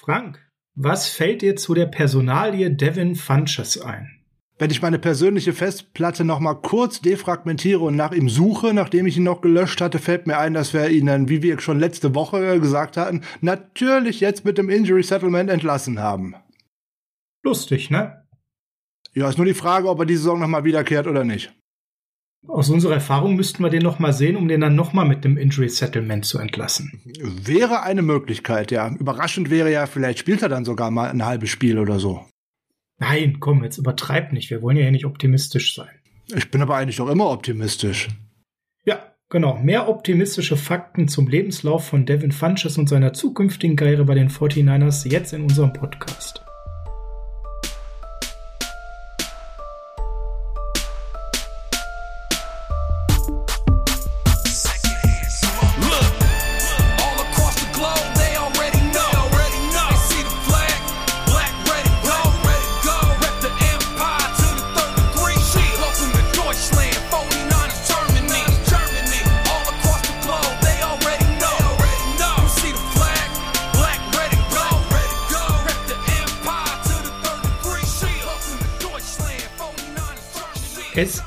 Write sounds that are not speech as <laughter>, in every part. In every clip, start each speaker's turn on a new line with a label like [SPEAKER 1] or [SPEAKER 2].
[SPEAKER 1] Frank, was fällt dir zu der Personalie Devin Funches ein?
[SPEAKER 2] Wenn ich meine persönliche Festplatte noch mal kurz defragmentiere und nach ihm suche, nachdem ich ihn noch gelöscht hatte, fällt mir ein, dass wir ihn dann, wie wir schon letzte Woche gesagt hatten, natürlich jetzt mit dem Injury Settlement entlassen haben.
[SPEAKER 1] Lustig, ne?
[SPEAKER 2] Ja, ist nur die Frage, ob er die Saison noch mal wiederkehrt oder nicht.
[SPEAKER 1] Aus unserer Erfahrung müssten wir den noch mal sehen, um den dann noch mal mit dem Injury Settlement zu entlassen.
[SPEAKER 2] Wäre eine Möglichkeit, ja. Überraschend wäre ja, vielleicht spielt er dann sogar mal ein halbes Spiel oder so.
[SPEAKER 1] Nein, komm, jetzt übertreib nicht. Wir wollen ja hier nicht optimistisch sein.
[SPEAKER 2] Ich bin aber eigentlich doch immer optimistisch.
[SPEAKER 1] Ja, genau. Mehr optimistische Fakten zum Lebenslauf von Devin Funches und seiner zukünftigen Karriere bei den 49ers jetzt in unserem Podcast.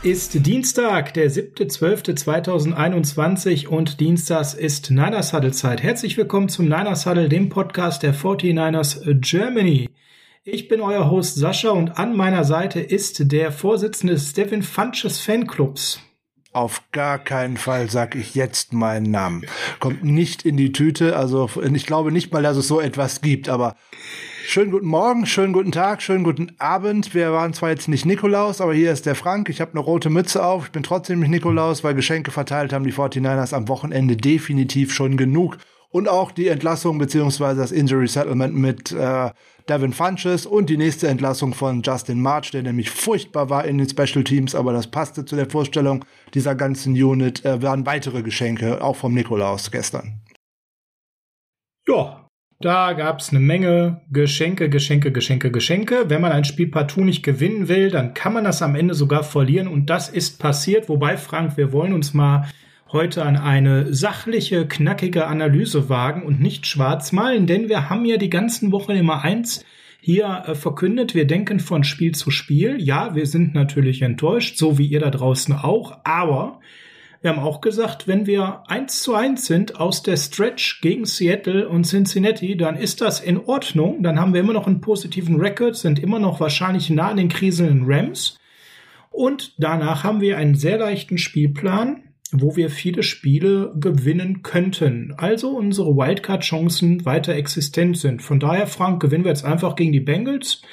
[SPEAKER 1] Ist Dienstag, der 7.12.2021 und Dienstags ist Niners Huddle Zeit. Herzlich willkommen zum Niners Huddle, dem Podcast der 49ers Germany. Ich bin euer Host Sascha und an meiner Seite ist der Vorsitzende des Stephen Funches Fanclubs.
[SPEAKER 2] Auf gar keinen Fall sag ich jetzt meinen Namen. Kommt nicht in die Tüte. Also ich glaube nicht mal, dass es so etwas gibt, aber Schönen guten Morgen, schönen guten Tag, schönen guten Abend. Wir waren zwar jetzt nicht Nikolaus, aber hier ist der Frank. Ich habe eine rote Mütze auf. Ich bin trotzdem nicht Nikolaus, weil Geschenke verteilt haben die 49ers am Wochenende definitiv schon genug. Und auch die Entlassung beziehungsweise das Injury Settlement mit äh, Devin Funches und die nächste Entlassung von Justin March, der nämlich furchtbar war in den Special Teams, aber das passte zu der Vorstellung dieser ganzen Unit, äh, waren weitere Geschenke, auch vom Nikolaus gestern.
[SPEAKER 1] Ja, da gab es eine Menge Geschenke, Geschenke, Geschenke, Geschenke. Wenn man ein Spiel partout nicht gewinnen will, dann kann man das am Ende sogar verlieren. Und das ist passiert. Wobei, Frank, wir wollen uns mal heute an eine sachliche, knackige Analyse wagen und nicht schwarz malen, denn wir haben ja die ganzen Wochen immer eins hier äh, verkündet. Wir denken von Spiel zu Spiel. Ja, wir sind natürlich enttäuscht, so wie ihr da draußen auch, aber wir haben auch gesagt, wenn wir eins zu eins sind aus der Stretch gegen Seattle und Cincinnati, dann ist das in Ordnung. Dann haben wir immer noch einen positiven Record, sind immer noch wahrscheinlich nah an den kriselnden Rams. Und danach haben wir einen sehr leichten Spielplan, wo wir viele Spiele gewinnen könnten. Also unsere Wildcard-Chancen weiter existent sind. Von daher, Frank, gewinnen wir jetzt einfach gegen die Bengals.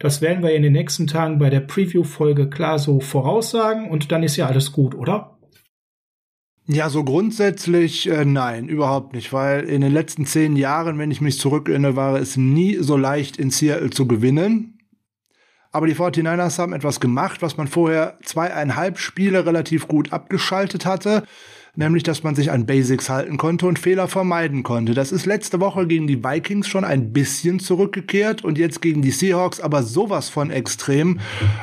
[SPEAKER 1] Das werden wir in den nächsten Tagen bei der Preview-Folge klar so voraussagen und dann ist ja alles gut, oder?
[SPEAKER 2] Ja, so grundsätzlich äh, nein, überhaupt nicht, weil in den letzten zehn Jahren, wenn ich mich zurückerinnere, war es nie so leicht in Seattle zu gewinnen. Aber die 49ers haben etwas gemacht, was man vorher zweieinhalb Spiele relativ gut abgeschaltet hatte nämlich dass man sich an Basics halten konnte und Fehler vermeiden konnte. Das ist letzte Woche gegen die Vikings schon ein bisschen zurückgekehrt und jetzt gegen die Seahawks aber sowas von extrem,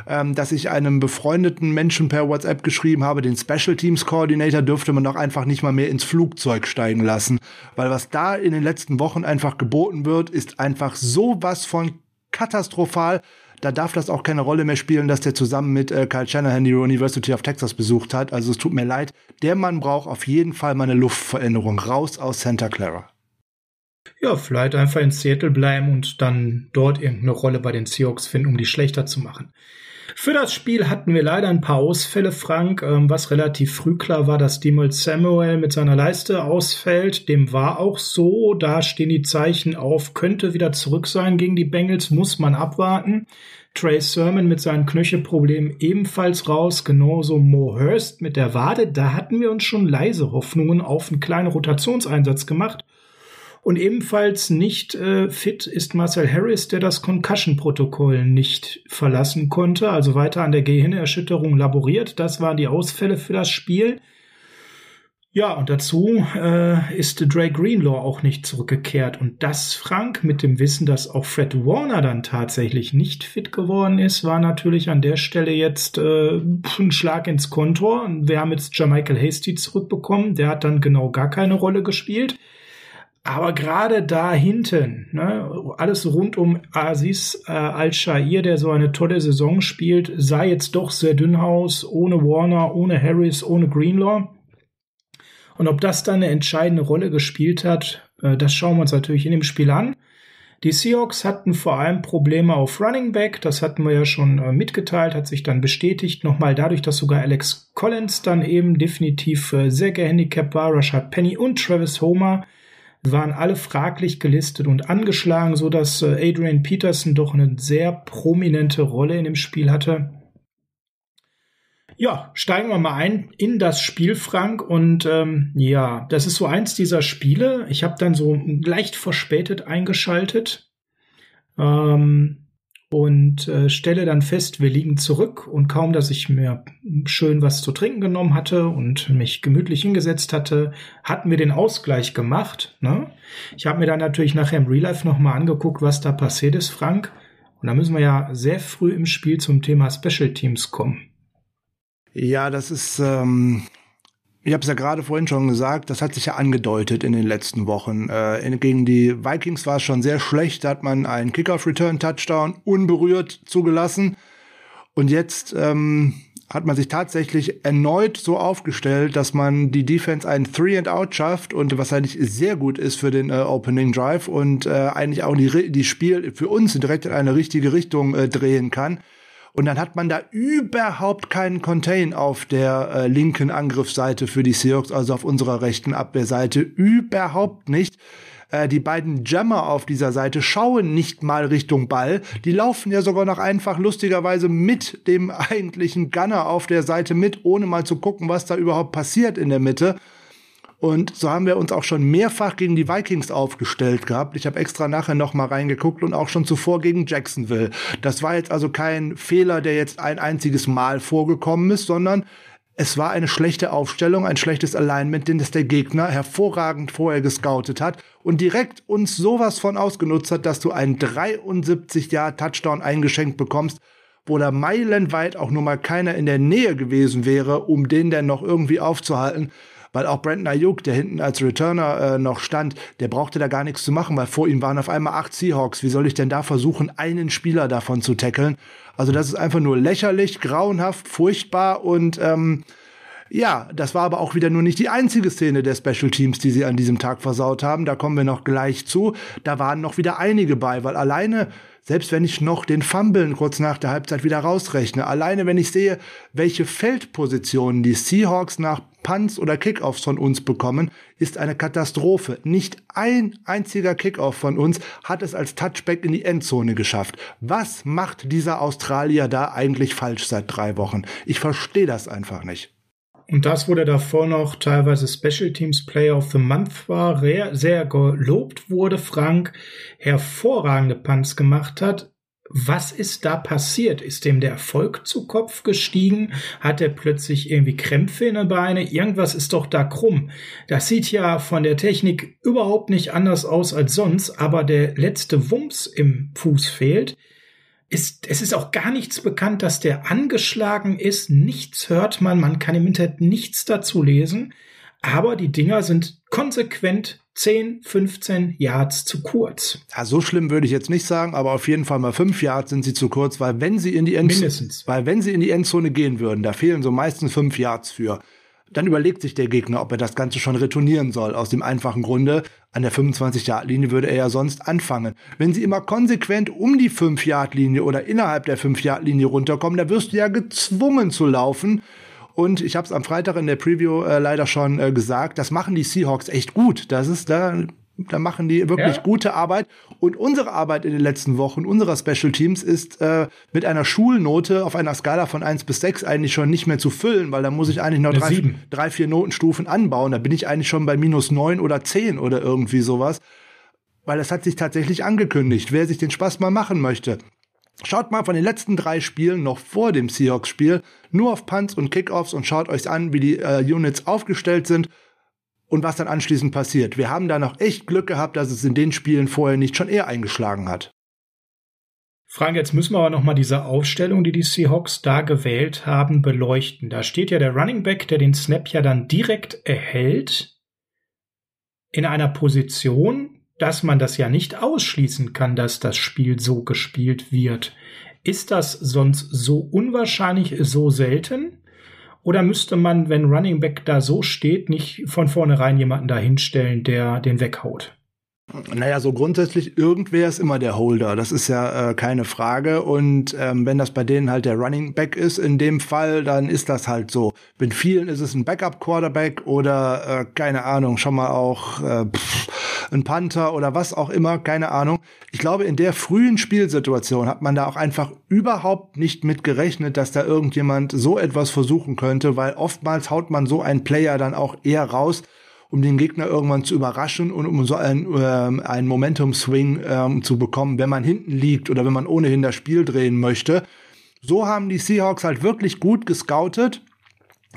[SPEAKER 2] ähm, dass ich einem befreundeten Menschen per WhatsApp geschrieben habe, den Special Teams Coordinator dürfte man doch einfach nicht mal mehr ins Flugzeug steigen lassen, weil was da in den letzten Wochen einfach geboten wird, ist einfach sowas von katastrophal da darf das auch keine Rolle mehr spielen, dass der zusammen mit äh, Kyle Shanahan die University of Texas besucht hat. Also es tut mir leid. Der Mann braucht auf jeden Fall mal eine Luftveränderung. Raus aus Santa Clara.
[SPEAKER 1] Ja, vielleicht einfach in Seattle bleiben und dann dort irgendeine Rolle bei den Seahawks finden, um die schlechter zu machen. Für das Spiel hatten wir leider ein paar Ausfälle, Frank, ähm, was relativ früh klar war, dass Demol Samuel mit seiner Leiste ausfällt. Dem war auch so. Da stehen die Zeichen auf, könnte wieder zurück sein gegen die Bengals, muss man abwarten. Trey Sermon mit seinen Knöchelproblemen ebenfalls raus, genauso Mo Hurst mit der Wade. Da hatten wir uns schon leise Hoffnungen auf einen kleinen Rotationseinsatz gemacht. Und ebenfalls nicht äh, fit ist Marcel Harris, der das Concussion-Protokoll nicht verlassen konnte, also weiter an der Gehirnerschütterung laboriert. Das waren die Ausfälle für das Spiel. Ja, und dazu äh, ist Dre Greenlaw auch nicht zurückgekehrt. Und das, Frank, mit dem Wissen, dass auch Fred Warner dann tatsächlich nicht fit geworden ist, war natürlich an der Stelle jetzt äh, ein Schlag ins Kontor. Wir haben jetzt Jermichael Hasty zurückbekommen. Der hat dann genau gar keine Rolle gespielt. Aber gerade da hinten, ne, alles rund um Aziz äh, Al-Shair, der so eine tolle Saison spielt, sah jetzt doch sehr dünn aus, ohne Warner, ohne Harris, ohne Greenlaw. Und ob das dann eine entscheidende Rolle gespielt hat, äh, das schauen wir uns natürlich in dem Spiel an. Die Seahawks hatten vor allem Probleme auf Running Back, das hatten wir ja schon äh, mitgeteilt, hat sich dann bestätigt, nochmal dadurch, dass sogar Alex Collins dann eben definitiv äh, sehr gehandicapt war, Rashad Penny und Travis Homer waren alle fraglich gelistet und angeschlagen, so dass äh, Adrian Peterson doch eine sehr prominente Rolle in dem Spiel hatte. Ja, steigen wir mal ein in das Spiel, Frank. Und ähm, ja, das ist so eins dieser Spiele. Ich habe dann so leicht verspätet eingeschaltet ähm, und äh, stelle dann fest, wir liegen zurück. Und kaum, dass ich mir schön was zu trinken genommen hatte und mich gemütlich hingesetzt hatte, hatten wir den Ausgleich gemacht. Ne? Ich habe mir dann natürlich nachher im Real Life nochmal angeguckt, was da passiert ist, Frank. Und da müssen wir ja sehr früh im Spiel zum Thema Special Teams kommen.
[SPEAKER 2] Ja, das ist, ähm, ich habe es ja gerade vorhin schon gesagt, das hat sich ja angedeutet in den letzten Wochen. Äh, gegen die Vikings war es schon sehr schlecht, da hat man einen Kickoff-Return-Touchdown unberührt zugelassen. Und jetzt ähm, hat man sich tatsächlich erneut so aufgestellt, dass man die Defense einen Three and Out schafft und was eigentlich sehr gut ist für den äh, Opening Drive und äh, eigentlich auch die, die Spiel für uns direkt in eine richtige Richtung äh, drehen kann. Und dann hat man da überhaupt keinen Contain auf der äh, linken Angriffsseite für die Seahawks, also auf unserer rechten Abwehrseite. Überhaupt nicht. Äh, die beiden Jammer auf dieser Seite schauen nicht mal Richtung Ball. Die laufen ja sogar noch einfach lustigerweise mit dem eigentlichen Gunner auf der Seite mit, ohne mal zu gucken, was da überhaupt passiert in der Mitte. Und so haben wir uns auch schon mehrfach gegen die Vikings aufgestellt gehabt. Ich habe extra nachher noch mal reingeguckt und auch schon zuvor gegen Jacksonville. Das war jetzt also kein Fehler, der jetzt ein einziges Mal vorgekommen ist, sondern es war eine schlechte Aufstellung, ein schlechtes Alignment, den das der Gegner hervorragend vorher gescoutet hat und direkt uns sowas von ausgenutzt hat, dass du einen 73 Jahr Touchdown eingeschenkt bekommst, wo da meilenweit auch nur mal keiner in der Nähe gewesen wäre, um den denn noch irgendwie aufzuhalten weil auch Brandon Ayuk, der hinten als Returner äh, noch stand, der brauchte da gar nichts zu machen, weil vor ihm waren auf einmal acht Seahawks. Wie soll ich denn da versuchen, einen Spieler davon zu tackeln? Also das ist einfach nur lächerlich, grauenhaft, furchtbar und ähm, ja, das war aber auch wieder nur nicht die einzige Szene der Special Teams, die sie an diesem Tag versaut haben. Da kommen wir noch gleich zu. Da waren noch wieder einige bei, weil alleine selbst wenn ich noch den Fumblen kurz nach der Halbzeit wieder rausrechne, alleine wenn ich sehe, welche Feldpositionen die Seahawks nach Punts oder Kickoffs von uns bekommen, ist eine Katastrophe. Nicht ein einziger Kickoff von uns hat es als Touchback in die Endzone geschafft. Was macht dieser Australier da eigentlich falsch seit drei Wochen? Ich verstehe das einfach nicht.
[SPEAKER 1] Und das, wo der davor noch teilweise Special Teams Player of the Month war, sehr gelobt wurde, Frank hervorragende Punts gemacht hat, was ist da passiert? Ist dem der Erfolg zu Kopf gestiegen? Hat er plötzlich irgendwie Krämpfe in den Beine? Irgendwas ist doch da krumm. Das sieht ja von der Technik überhaupt nicht anders aus als sonst, aber der letzte Wumms im Fuß fehlt. Ist, es ist auch gar nichts bekannt, dass der angeschlagen ist. Nichts hört man. Man kann im Internet nichts dazu lesen. Aber die Dinger sind konsequent 10, 15 Yards zu kurz.
[SPEAKER 2] Ja, so schlimm würde ich jetzt nicht sagen, aber auf jeden Fall mal 5 Yards sind sie zu kurz, weil wenn sie in die Endzone, weil wenn sie in die Endzone gehen würden, da fehlen so meistens 5 Yards für. Dann überlegt sich der Gegner, ob er das Ganze schon retournieren soll. Aus dem einfachen Grunde, an der 25-Yard-Linie würde er ja sonst anfangen. Wenn sie immer konsequent um die 5-Yard-Linie oder innerhalb der 5-Yard-Linie runterkommen, da wirst du ja gezwungen zu laufen. Und ich habe es am Freitag in der Preview äh, leider schon äh, gesagt, das machen die Seahawks echt gut. Das ist da da machen die wirklich ja. gute Arbeit. Und unsere Arbeit in den letzten Wochen, unserer Special Teams, ist äh, mit einer Schulnote auf einer Skala von eins bis sechs eigentlich schon nicht mehr zu füllen, weil da muss ich eigentlich noch drei, drei, vier Notenstufen anbauen. Da bin ich eigentlich schon bei minus neun oder zehn oder irgendwie sowas. Weil es hat sich tatsächlich angekündigt, wer sich den Spaß mal machen möchte. Schaut mal von den letzten drei Spielen noch vor dem Seahawks-Spiel nur auf Punts und Kickoffs und schaut euch an, wie die äh, Units aufgestellt sind und was dann anschließend passiert. Wir haben da noch echt Glück gehabt, dass es in den Spielen vorher nicht schon eher eingeschlagen hat.
[SPEAKER 1] Frank, jetzt müssen wir aber noch mal diese Aufstellung, die die Seahawks da gewählt haben, beleuchten. Da steht ja der Running Back, der den Snap ja dann direkt erhält, in einer Position, dass man das ja nicht ausschließen kann, dass das Spiel so gespielt wird. Ist das sonst so unwahrscheinlich, so selten? Oder müsste man, wenn Running Back da so steht, nicht von vornherein jemanden da hinstellen, der den weghaut?
[SPEAKER 2] Naja, so grundsätzlich, irgendwer ist immer der Holder. Das ist ja äh, keine Frage. Und ähm, wenn das bei denen halt der Running Back ist, in dem Fall, dann ist das halt so. Mit vielen ist es ein Backup-Quarterback oder, äh, keine Ahnung, schon mal auch äh, pff, ein Panther oder was auch immer, keine Ahnung. Ich glaube, in der frühen Spielsituation hat man da auch einfach überhaupt nicht mit gerechnet, dass da irgendjemand so etwas versuchen könnte, weil oftmals haut man so einen Player dann auch eher raus, um den Gegner irgendwann zu überraschen und um so ein, äh, einen Momentum-Swing ähm, zu bekommen, wenn man hinten liegt oder wenn man ohnehin das Spiel drehen möchte. So haben die Seahawks halt wirklich gut gescoutet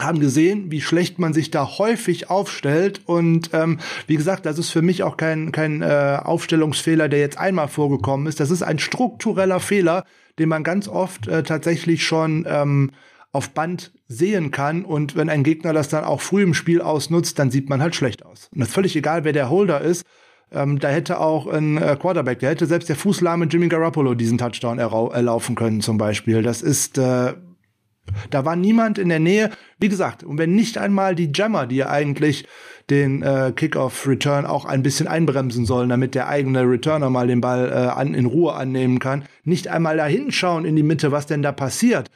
[SPEAKER 2] haben gesehen, wie schlecht man sich da häufig aufstellt und ähm, wie gesagt, das ist für mich auch kein kein äh, Aufstellungsfehler, der jetzt einmal vorgekommen ist. Das ist ein struktureller Fehler, den man ganz oft äh, tatsächlich schon ähm, auf Band sehen kann. Und wenn ein Gegner das dann auch früh im Spiel ausnutzt, dann sieht man halt schlecht aus. Und das ist völlig egal, wer der Holder ist. Ähm, da hätte auch ein äh, Quarterback, der hätte selbst der fußlahme Jimmy Garoppolo diesen Touchdown erlaufen können zum Beispiel. Das ist, äh, da war niemand in der Nähe. Wie gesagt, und wenn nicht einmal die Jammer, die ja eigentlich den äh, Kickoff-Return auch ein bisschen einbremsen sollen, damit der eigene Returner mal den Ball äh, an, in Ruhe annehmen kann, nicht einmal da hinschauen in die Mitte, was denn da passiert,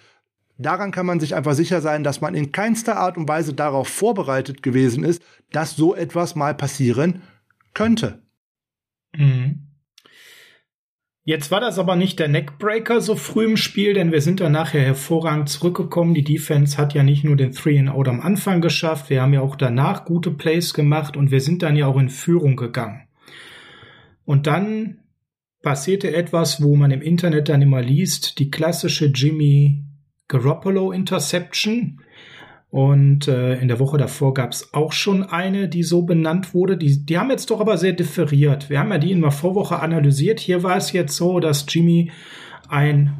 [SPEAKER 2] Daran kann man sich einfach sicher sein, dass man in keinster Art und Weise darauf vorbereitet gewesen ist, dass so etwas mal passieren könnte.
[SPEAKER 1] Mhm. Jetzt war das aber nicht der Neckbreaker so früh im Spiel, denn wir sind dann nachher hervorragend zurückgekommen. Die Defense hat ja nicht nur den Three and Out am Anfang geschafft, wir haben ja auch danach gute Plays gemacht und wir sind dann ja auch in Führung gegangen. Und dann passierte etwas, wo man im Internet dann immer liest, die klassische Jimmy Garoppolo Interception. Und äh, in der Woche davor gab es auch schon eine, die so benannt wurde. Die, die haben jetzt doch aber sehr differiert. Wir haben ja die in der Vorwoche analysiert. Hier war es jetzt so, dass Jimmy ein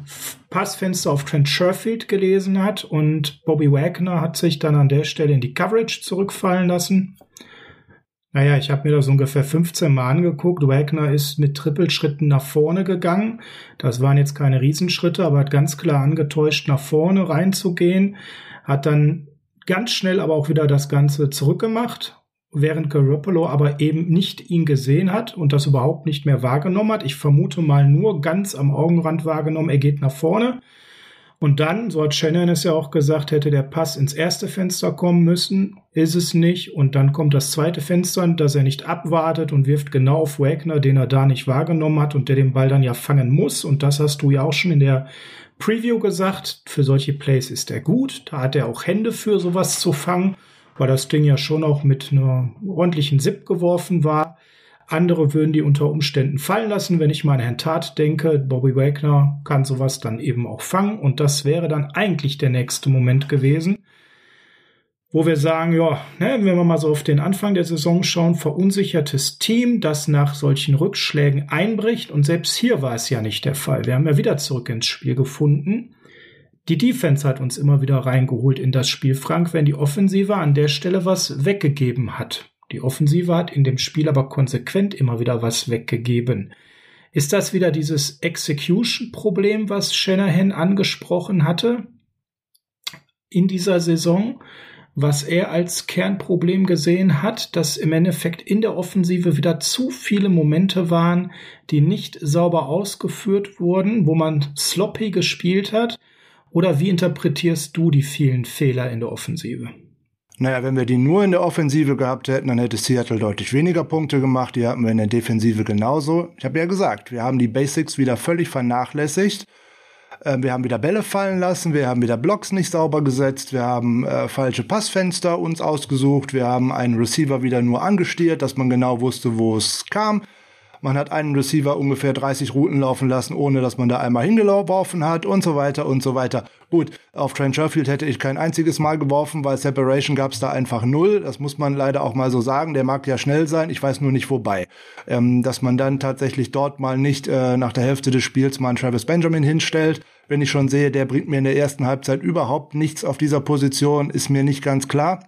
[SPEAKER 1] Passfenster auf Trent Sherfield gelesen hat und Bobby Wagner hat sich dann an der Stelle in die Coverage zurückfallen lassen. Naja, ich habe mir das ungefähr 15 Mal angeguckt. Wagner ist mit Trippelschritten nach vorne gegangen. Das waren jetzt keine Riesenschritte, aber hat ganz klar angetäuscht, nach vorne reinzugehen. Hat dann ganz schnell aber auch wieder das Ganze zurückgemacht, während Garoppolo aber eben nicht ihn gesehen hat und das überhaupt nicht mehr wahrgenommen hat. Ich vermute mal nur ganz am Augenrand wahrgenommen, er geht nach vorne. Und dann, so hat Shannon es ja auch gesagt, hätte der Pass ins erste Fenster kommen müssen, ist es nicht. Und dann kommt das zweite Fenster, dass er nicht abwartet und wirft genau auf Wagner, den er da nicht wahrgenommen hat und der den Ball dann ja fangen muss. Und das hast du ja auch schon in der Preview gesagt. Für solche Plays ist er gut. Da hat er auch Hände für sowas zu fangen, weil das Ding ja schon auch mit einer ordentlichen Zip geworfen war. Andere würden die unter Umständen fallen lassen. Wenn ich mal an Herrn Tat denke, Bobby Wagner kann sowas dann eben auch fangen. Und das wäre dann eigentlich der nächste Moment gewesen, wo wir sagen, ja, ne, wenn wir mal so auf den Anfang der Saison schauen, verunsichertes Team, das nach solchen Rückschlägen einbricht. Und selbst hier war es ja nicht der Fall. Wir haben ja wieder zurück ins Spiel gefunden. Die Defense hat uns immer wieder reingeholt in das Spiel, Frank, wenn die Offensive an der Stelle was weggegeben hat. Die Offensive hat in dem Spiel aber konsequent immer wieder was weggegeben. Ist das wieder dieses Execution-Problem, was Shanahan angesprochen hatte in dieser Saison, was er als Kernproblem gesehen hat, dass im Endeffekt in der Offensive wieder zu viele Momente waren, die nicht sauber ausgeführt wurden, wo man sloppy gespielt hat? Oder wie interpretierst du die vielen Fehler in der Offensive?
[SPEAKER 2] Naja, wenn wir die nur in der Offensive gehabt hätten, dann hätte Seattle deutlich weniger Punkte gemacht. Die hatten wir in der Defensive genauso. Ich habe ja gesagt, wir haben die Basics wieder völlig vernachlässigt. Ähm, wir haben wieder Bälle fallen lassen, wir haben wieder Blocks nicht sauber gesetzt, wir haben äh, falsche Passfenster uns ausgesucht, wir haben einen Receiver wieder nur angestiert, dass man genau wusste, wo es kam. Man hat einen Receiver ungefähr 30 Routen laufen lassen, ohne dass man da einmal hingeworfen hat und so weiter und so weiter. Gut, auf Trent Sherfield hätte ich kein einziges Mal geworfen, weil Separation gab es da einfach null. Das muss man leider auch mal so sagen. Der mag ja schnell sein, ich weiß nur nicht wobei. Ähm, dass man dann tatsächlich dort mal nicht äh, nach der Hälfte des Spiels mal einen Travis Benjamin hinstellt. Wenn ich schon sehe, der bringt mir in der ersten Halbzeit überhaupt nichts auf dieser Position, ist mir nicht ganz klar.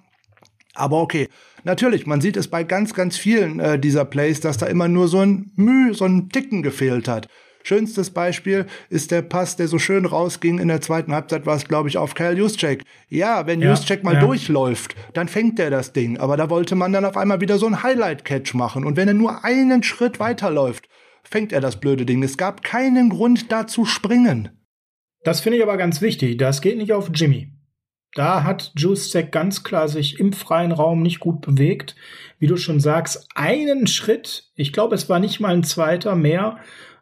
[SPEAKER 2] Aber okay, natürlich, man sieht es bei ganz, ganz vielen äh, dieser Plays, dass da immer nur so ein Müh, so ein Ticken gefehlt hat. Schönstes Beispiel ist der Pass, der so schön rausging in der zweiten Halbzeit, war es, glaube ich, auf Kyle Juszczyk. Ja, wenn ja, Juszczyk mal ja. durchläuft, dann fängt er das Ding. Aber da wollte man dann auf einmal wieder so ein Highlight-Catch machen. Und wenn er nur einen Schritt weiterläuft, fängt er das blöde Ding. Es gab keinen Grund, da zu springen.
[SPEAKER 1] Das finde ich aber ganz wichtig. Das geht nicht auf Jimmy. Da hat Juszczyk ganz klar sich im freien Raum nicht gut bewegt. Wie du schon sagst, einen Schritt, ich glaube, es war nicht mal ein zweiter mehr,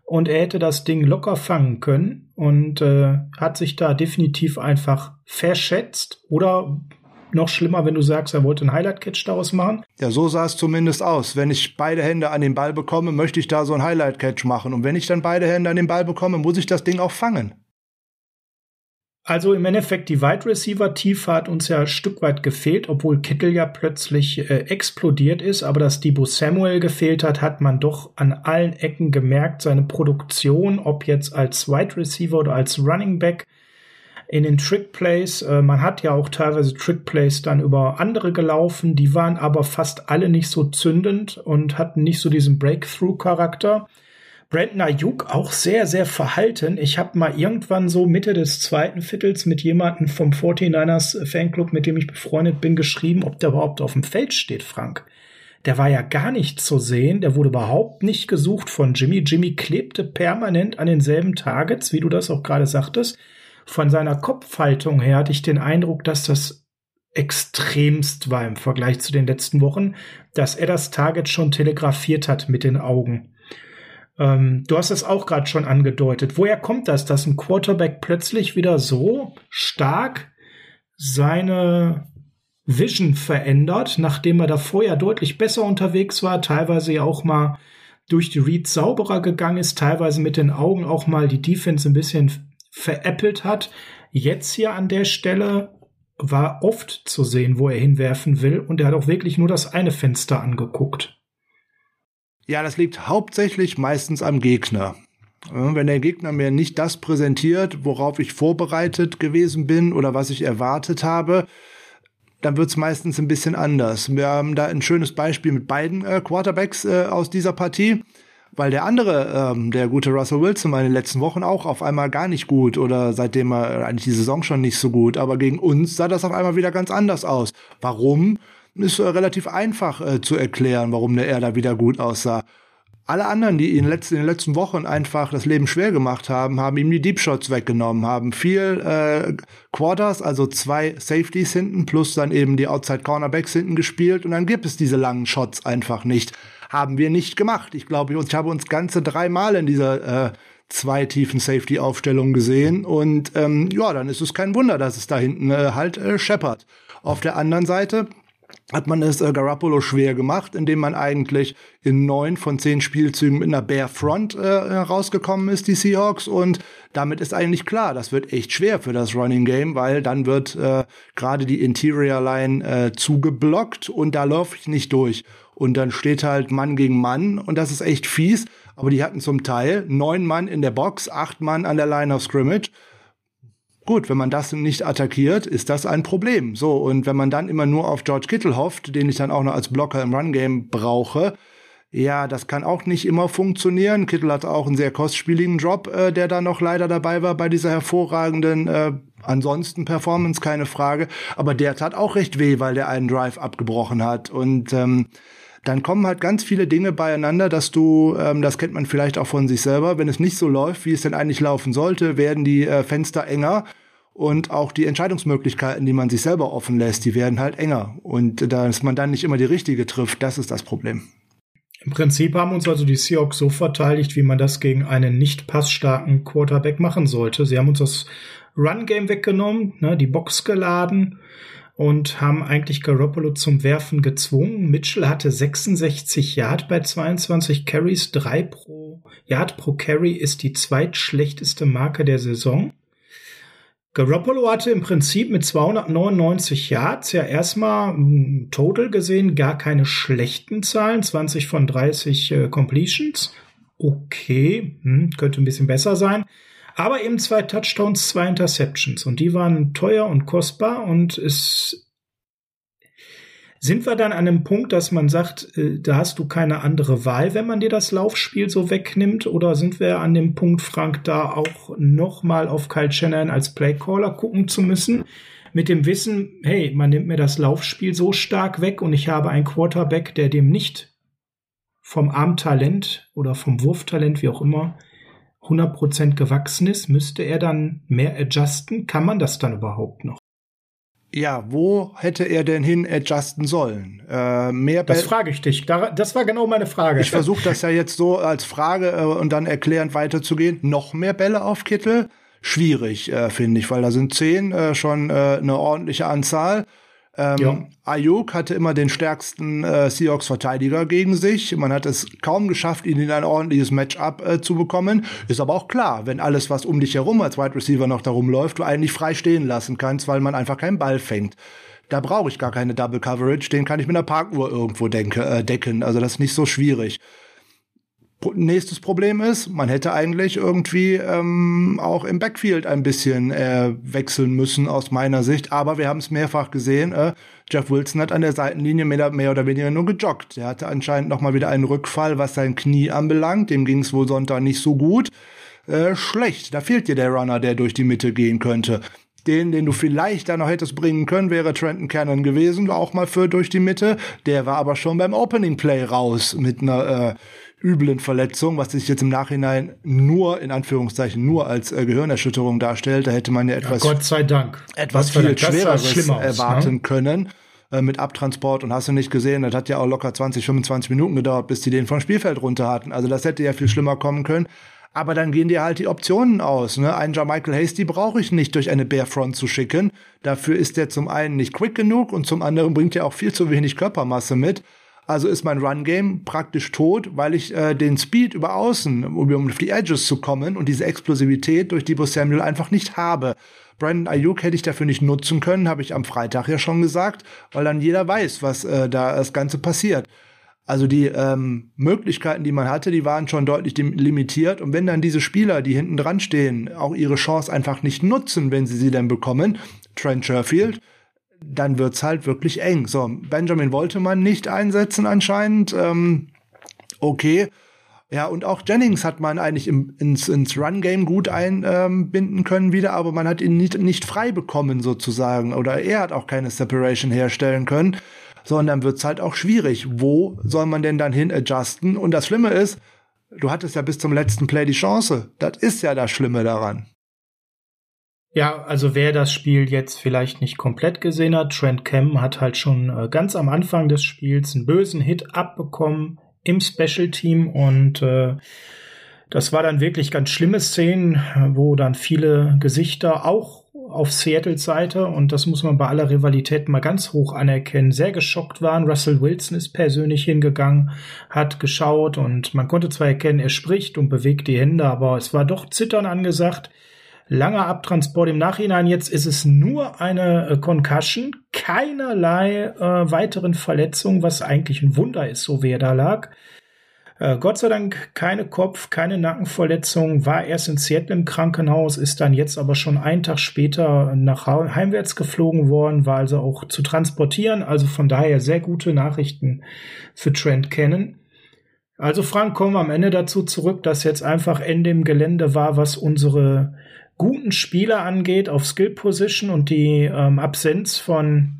[SPEAKER 1] und er hätte das Ding locker fangen können und äh, hat sich da definitiv einfach verschätzt oder noch schlimmer, wenn du sagst, er wollte einen Highlight-Catch daraus machen.
[SPEAKER 2] Ja, so sah es zumindest aus. Wenn ich beide Hände an den Ball bekomme, möchte ich da so einen Highlight-Catch machen. Und wenn ich dann beide Hände an den Ball bekomme, muss ich das Ding auch fangen.
[SPEAKER 1] Also im Endeffekt, die Wide Receiver Tiefe hat uns ja ein Stück weit gefehlt, obwohl Kittel ja plötzlich äh, explodiert ist. Aber dass Debo Samuel gefehlt hat, hat man doch an allen Ecken gemerkt. Seine Produktion, ob jetzt als Wide Receiver oder als Running Back in den Trick Plays. Äh, man hat ja auch teilweise Trick Plays dann über andere gelaufen. Die waren aber fast alle nicht so zündend und hatten nicht so diesen Breakthrough-Charakter. Brandon Ayuk auch sehr, sehr verhalten. Ich habe mal irgendwann so Mitte des zweiten Viertels mit jemandem vom 49ers Fanclub, mit dem ich befreundet bin, geschrieben, ob der überhaupt auf dem Feld steht, Frank. Der war ja gar nicht zu sehen, der wurde überhaupt nicht gesucht von Jimmy. Jimmy klebte permanent an denselben Targets, wie du das auch gerade sagtest. Von seiner Kopfhaltung her hatte ich den Eindruck, dass das extremst war im Vergleich zu den letzten Wochen, dass er das Target schon telegrafiert hat mit den Augen. Ähm, du hast es auch gerade schon angedeutet. Woher kommt das, dass ein Quarterback plötzlich wieder so stark seine Vision verändert, nachdem er da vorher deutlich besser unterwegs war, teilweise ja auch mal durch die Reads sauberer gegangen ist, teilweise mit den Augen auch mal die Defense ein bisschen veräppelt hat. Jetzt hier an der Stelle war oft zu sehen, wo er hinwerfen will, und er hat auch wirklich nur das eine Fenster angeguckt.
[SPEAKER 2] Ja, das liegt hauptsächlich meistens am Gegner. Wenn der Gegner mir nicht das präsentiert, worauf ich vorbereitet gewesen bin oder was ich erwartet habe, dann wird's meistens ein bisschen anders. Wir haben da ein schönes Beispiel mit beiden äh, Quarterbacks äh, aus dieser Partie, weil der andere, ähm, der gute Russell Wilson, meine letzten Wochen auch auf einmal gar nicht gut oder seitdem er eigentlich die Saison schon nicht so gut, aber gegen uns sah das auf einmal wieder ganz anders aus. Warum? Ist äh, relativ einfach äh, zu erklären, warum der er da wieder gut aussah. Alle anderen, die ihn in den letzten Wochen einfach das Leben schwer gemacht haben, haben ihm die Deep Shots weggenommen, haben viel äh, Quarters, also zwei Safeties hinten, plus dann eben die Outside Cornerbacks hinten gespielt und dann gibt es diese langen Shots einfach nicht. Haben wir nicht gemacht. Ich glaube, ich habe uns ganze drei Mal in dieser äh, zwei tiefen Safety-Aufstellung gesehen und ähm, ja, dann ist es kein Wunder, dass es da hinten äh, halt äh, scheppert. Auf der anderen Seite hat man es äh, Garoppolo schwer gemacht, indem man eigentlich in neun von zehn Spielzügen mit einer Bare Front äh, rausgekommen ist, die Seahawks. Und damit ist eigentlich klar, das wird echt schwer für das Running Game, weil dann wird äh, gerade die Interior Line äh, zugeblockt und da laufe ich nicht durch. Und dann steht halt Mann gegen Mann und das ist echt fies. Aber die hatten zum Teil neun Mann in der Box, acht Mann an der Line of Scrimmage. Gut, wenn man das nicht attackiert, ist das ein Problem. So, und wenn man dann immer nur auf George Kittle hofft, den ich dann auch noch als Blocker im Run-Game brauche, ja, das kann auch nicht immer funktionieren. Kittle hat auch einen sehr kostspieligen Job, äh, der da noch leider dabei war bei dieser hervorragenden äh, ansonsten Performance, keine Frage. Aber der tat auch recht weh, weil der einen Drive abgebrochen hat. Und ähm, dann kommen halt ganz viele Dinge beieinander, dass du, ähm, das kennt man vielleicht auch von sich selber, wenn es nicht so läuft, wie es denn eigentlich laufen sollte, werden die äh, Fenster enger und auch die Entscheidungsmöglichkeiten, die man sich selber offen lässt, die werden halt enger. Und dass man dann nicht immer die richtige trifft, das ist das Problem.
[SPEAKER 1] Im Prinzip haben uns also die Seahawks so verteidigt, wie man das gegen einen nicht passstarken Quarterback machen sollte. Sie haben uns das Run-Game weggenommen, ne, die Box geladen und haben eigentlich Garoppolo zum Werfen gezwungen. Mitchell hatte 66 Yard bei 22 Carries, 3 pro Yard pro Carry ist die zweitschlechteste Marke der Saison. Garoppolo hatte im Prinzip mit 299 Yards ja erstmal total gesehen gar keine schlechten Zahlen, 20 von 30 äh, Completions. Okay, hm, könnte ein bisschen besser sein. Aber eben zwei Touchdowns, zwei Interceptions und die waren teuer und kostbar und es Sind wir dann an einem Punkt, dass man sagt, äh, da hast du keine andere Wahl, wenn man dir das Laufspiel so wegnimmt? Oder sind wir an dem Punkt, Frank, da auch nochmal auf Kyle Shannon als Playcaller gucken zu müssen? Mit dem Wissen, hey, man nimmt mir das Laufspiel so stark weg und ich habe einen Quarterback, der dem nicht vom Armtalent oder vom Wurftalent, wie auch immer, 100% gewachsen ist, müsste er dann mehr adjusten? Kann man das dann überhaupt noch?
[SPEAKER 2] Ja, wo hätte er denn hin adjusten sollen?
[SPEAKER 1] Äh, mehr das frage ich dich. Das war genau meine Frage.
[SPEAKER 2] Ich versuche das ja jetzt so als Frage äh, und dann erklärend weiterzugehen. Noch mehr Bälle auf Kittel? Schwierig, äh, finde ich, weil da sind zehn äh, schon äh, eine ordentliche Anzahl. Ähm. Ayuk hatte immer den stärksten äh, Seahawks-Verteidiger gegen sich. Man hat es kaum geschafft, ihn in ein ordentliches Matchup äh, zu bekommen. Ist aber auch klar, wenn alles, was um dich herum als Wide Receiver noch darum läuft, du eigentlich frei stehen lassen kannst, weil man einfach keinen Ball fängt. Da brauche ich gar keine Double Coverage, den kann ich mit einer Parkuhr irgendwo denke, äh, decken. Also das ist nicht so schwierig. Nächstes Problem ist, man hätte eigentlich irgendwie ähm, auch im Backfield ein bisschen äh, wechseln müssen aus meiner Sicht. Aber wir haben es mehrfach gesehen. Äh, Jeff Wilson hat an der Seitenlinie mehr, mehr oder weniger nur gejoggt. Er hatte anscheinend noch mal wieder einen Rückfall, was sein Knie anbelangt. Dem ging es wohl Sonntag nicht so gut. Äh, schlecht. Da fehlt dir der Runner, der durch die Mitte gehen könnte. Den, den du vielleicht da noch hättest bringen können, wäre Trenton Cannon gewesen, auch mal für durch die Mitte. Der war aber schon beim Opening Play raus mit einer äh, üblen Verletzung, was sich jetzt im Nachhinein nur, in Anführungszeichen, nur als äh, Gehirnerschütterung darstellt. Da hätte man ja etwas,
[SPEAKER 1] ja, Gott sei Dank.
[SPEAKER 2] etwas viel Schwereres erwarten ne? können äh, mit Abtransport und hast du nicht gesehen, das hat ja auch locker 20, 25 Minuten gedauert, bis die den vom Spielfeld runter hatten. Also das hätte ja viel schlimmer kommen können. Aber dann gehen dir halt die Optionen aus. Ne? Einen Michael Hasty brauche ich nicht durch eine Barefront zu schicken. Dafür ist der zum einen nicht quick genug und zum anderen bringt er auch viel zu wenig Körpermasse mit. Also ist mein Run-Game praktisch tot, weil ich äh, den Speed über außen, um auf die Edges zu kommen und diese Explosivität durch Debo Samuel einfach nicht habe. Brandon Ayuk hätte ich dafür nicht nutzen können, habe ich am Freitag ja schon gesagt, weil dann jeder weiß, was äh, da das Ganze passiert. Also die ähm, Möglichkeiten, die man hatte, die waren schon deutlich limitiert. Und wenn dann diese Spieler, die hinten dran stehen, auch ihre Chance einfach nicht nutzen, wenn sie sie denn bekommen, Trent Sherfield, dann wird's halt wirklich eng. So, Benjamin wollte man nicht einsetzen anscheinend. Ähm, okay. Ja, und auch Jennings hat man eigentlich im, ins, ins Run-Game gut einbinden ähm, können wieder, aber man hat ihn nicht, nicht frei bekommen sozusagen. Oder er hat auch keine Separation herstellen können. Sondern wird's halt auch schwierig. Wo soll man denn dann hin adjusten? Und das Schlimme ist, du hattest ja bis zum letzten Play die Chance. Das ist ja das Schlimme daran.
[SPEAKER 1] Ja, also wer das Spiel jetzt vielleicht nicht komplett gesehen hat, Trent Cam hat halt schon äh, ganz am Anfang des Spiels einen bösen Hit abbekommen im Special Team und äh, das war dann wirklich ganz schlimme Szenen, wo dann viele Gesichter auch auf Seattles Seite und das muss man bei aller Rivalität mal ganz hoch anerkennen, sehr geschockt waren. Russell Wilson ist persönlich hingegangen, hat geschaut und man konnte zwar erkennen, er spricht und bewegt die Hände, aber es war doch Zittern angesagt langer Abtransport im Nachhinein. Jetzt ist es nur eine äh, Concussion, keinerlei äh, weiteren Verletzungen, was eigentlich ein Wunder ist, so wie er da lag. Äh, Gott sei Dank keine Kopf-, keine Nackenverletzung, war erst in Seattle im Krankenhaus, ist dann jetzt aber schon einen Tag später nach heimwärts geflogen worden, war also auch zu transportieren. Also von daher sehr gute Nachrichten für Trent Cannon. Also Frank, kommen wir am Ende dazu zurück, dass jetzt einfach Ende im Gelände war, was unsere guten Spieler angeht auf Skill Position und die ähm, Absenz von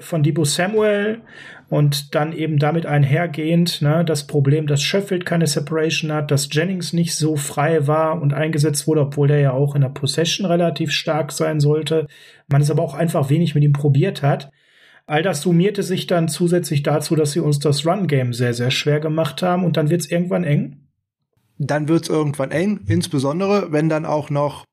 [SPEAKER 1] von Debo Samuel und dann eben damit einhergehend ne, das Problem, dass Sheffield keine Separation hat, dass Jennings nicht so frei war und eingesetzt wurde, obwohl der ja auch in der Possession relativ stark sein sollte. Man es aber auch einfach wenig mit ihm probiert hat. All das summierte sich dann zusätzlich dazu, dass sie uns das Run-Game sehr, sehr schwer gemacht haben und dann wird es irgendwann eng.
[SPEAKER 2] Dann wird es irgendwann eng, insbesondere wenn dann auch noch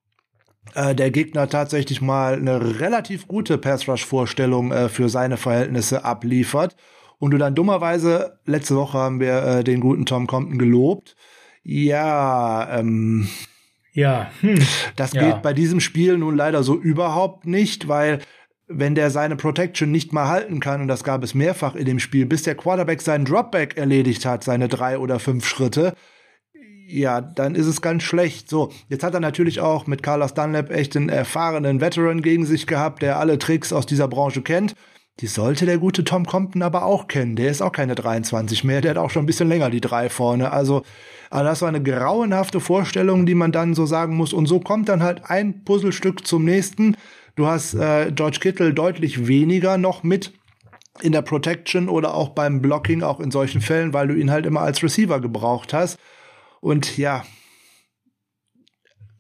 [SPEAKER 2] äh, der Gegner tatsächlich mal eine relativ gute Pass-Rush-Vorstellung äh, für seine Verhältnisse abliefert. Und du dann dummerweise, letzte Woche haben wir äh, den guten Tom Compton gelobt. Ja, ähm,
[SPEAKER 1] ja,
[SPEAKER 2] hm. das ja. geht bei diesem Spiel nun leider so überhaupt nicht, weil wenn der seine Protection nicht mal halten kann, und das gab es mehrfach in dem Spiel, bis der Quarterback seinen Dropback erledigt hat, seine drei oder fünf Schritte, ja, dann ist es ganz schlecht. So, jetzt hat er natürlich auch mit Carlos Dunlap echt einen erfahrenen Veteran gegen sich gehabt, der alle Tricks aus dieser Branche kennt. Die sollte der gute Tom Compton aber auch kennen. Der ist auch keine 23 mehr, der hat auch schon ein bisschen länger die drei vorne. Also, also das war eine grauenhafte Vorstellung, die man dann so sagen muss. Und so kommt dann halt ein Puzzlestück zum nächsten. Du hast äh, George Kittle deutlich weniger noch mit in der Protection oder auch beim Blocking, auch in solchen Fällen, weil du ihn halt immer als Receiver gebraucht hast. Und ja,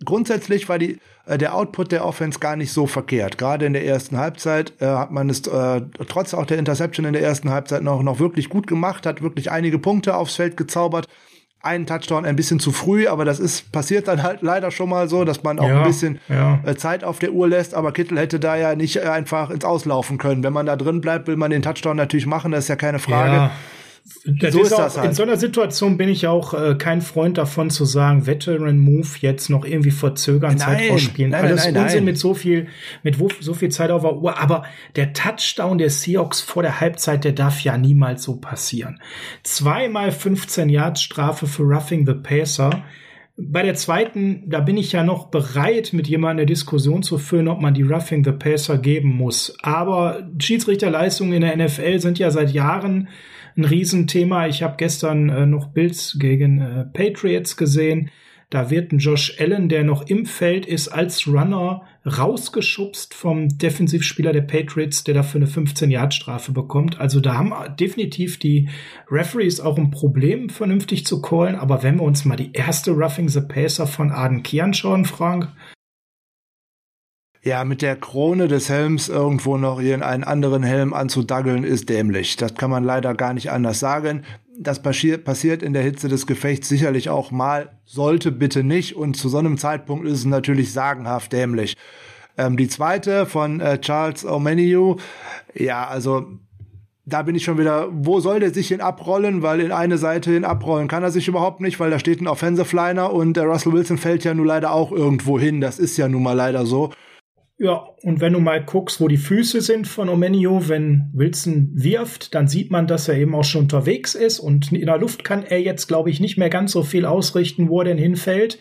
[SPEAKER 2] grundsätzlich war die, äh, der Output der Offense gar nicht so verkehrt. Gerade in der ersten Halbzeit äh, hat man es äh, trotz auch der Interception in der ersten Halbzeit noch, noch wirklich gut gemacht, hat wirklich einige Punkte aufs Feld gezaubert. Einen Touchdown ein bisschen zu früh, aber das ist passiert dann halt leider schon mal so, dass man auch ja, ein bisschen ja. äh, Zeit auf der Uhr lässt. Aber Kittel hätte da ja nicht einfach ins Auslaufen können. Wenn man da drin bleibt, will man den Touchdown natürlich machen, das ist ja keine Frage. Ja.
[SPEAKER 1] Das so ist, ist das auch, halt. In so einer Situation bin ich auch äh, kein Freund davon zu sagen, Veteran Move jetzt noch irgendwie verzögern, nein, Zeit vorspielen. Nein, Alles nein, Unsinn nein. mit so viel, mit so viel Zeit auf der Uhr. Aber der Touchdown der Seahawks vor der Halbzeit, der darf ja niemals so passieren. Zweimal 15 Yards Strafe für Roughing the Pacer. Bei der zweiten, da bin ich ja noch bereit, mit jemandem eine Diskussion zu führen, ob man die Roughing the Pacer geben muss. Aber Schiedsrichterleistungen in der NFL sind ja seit Jahren ein Riesenthema. Ich habe gestern äh, noch Bills gegen äh, Patriots gesehen. Da wird ein Josh Allen, der noch im Feld ist, als Runner rausgeschubst vom Defensivspieler der Patriots, der dafür eine 15-Yard-Strafe bekommt. Also da haben definitiv die Referees auch ein Problem, vernünftig zu callen. Aber wenn wir uns mal die erste Roughing the Pacer von Arden Key anschauen, Frank,
[SPEAKER 2] ja, mit der Krone des Helms irgendwo noch ihren einen anderen Helm anzudaggeln, ist dämlich. Das kann man leider gar nicht anders sagen. Das passiert in der Hitze des Gefechts sicherlich auch mal, sollte bitte nicht. Und zu so einem Zeitpunkt ist es natürlich sagenhaft dämlich. Ähm, die zweite von äh, Charles O'Menu, ja, also da bin ich schon wieder, wo soll der sich hin abrollen? Weil in eine Seite hin abrollen kann er sich überhaupt nicht, weil da steht ein Offensive Liner und der Russell Wilson fällt ja nun leider auch irgendwo hin. Das ist ja nun mal leider so.
[SPEAKER 1] Ja, und wenn du mal guckst, wo die Füße sind von Omenio, wenn Wilson wirft, dann sieht man, dass er eben auch schon unterwegs ist und in der Luft kann er jetzt, glaube ich, nicht mehr ganz so viel ausrichten, wo er denn hinfällt.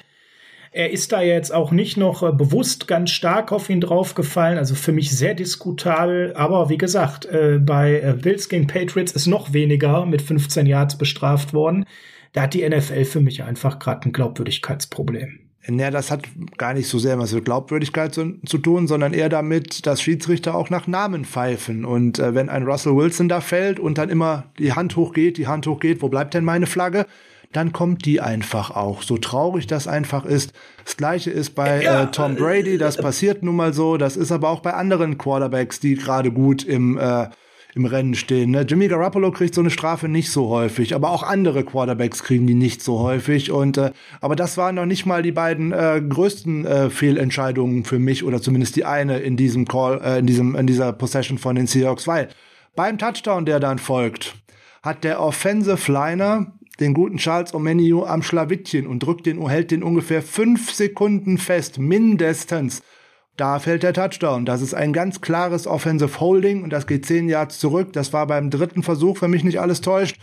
[SPEAKER 1] Er ist da jetzt auch nicht noch äh, bewusst ganz stark auf ihn draufgefallen, also für mich sehr diskutabel, aber wie gesagt, äh, bei äh, Bills gegen Patriots ist noch weniger mit 15 Yards bestraft worden. Da hat die NFL für mich einfach gerade ein Glaubwürdigkeitsproblem.
[SPEAKER 2] Ja, das hat gar nicht so sehr was mit Glaubwürdigkeit zu, zu, tun, sondern eher damit, dass Schiedsrichter auch nach Namen pfeifen. Und äh, wenn ein Russell Wilson da fällt und dann immer die Hand hochgeht, die Hand hochgeht, wo bleibt denn meine Flagge? Dann kommt die einfach auch. So traurig das einfach ist. Das gleiche ist bei ja, äh, Tom Brady, das passiert nun mal so. Das ist aber auch bei anderen Quarterbacks, die gerade gut im äh, im Rennen stehen. Ne? Jimmy Garoppolo kriegt so eine Strafe nicht so häufig, aber auch andere Quarterbacks kriegen die nicht so häufig. Und äh, aber das waren noch nicht mal die beiden äh, größten äh, Fehlentscheidungen für mich oder zumindest die eine in diesem Call, äh, in diesem in dieser Possession von den Seahawks, weil beim Touchdown, der dann folgt, hat der Offensive Liner den guten Charles Omeniu am Schlawittchen und drückt den, hält den ungefähr fünf Sekunden fest, mindestens. Da fällt der Touchdown. Das ist ein ganz klares Offensive Holding und das geht zehn Yards zurück. Das war beim dritten Versuch, wenn mich nicht alles täuscht.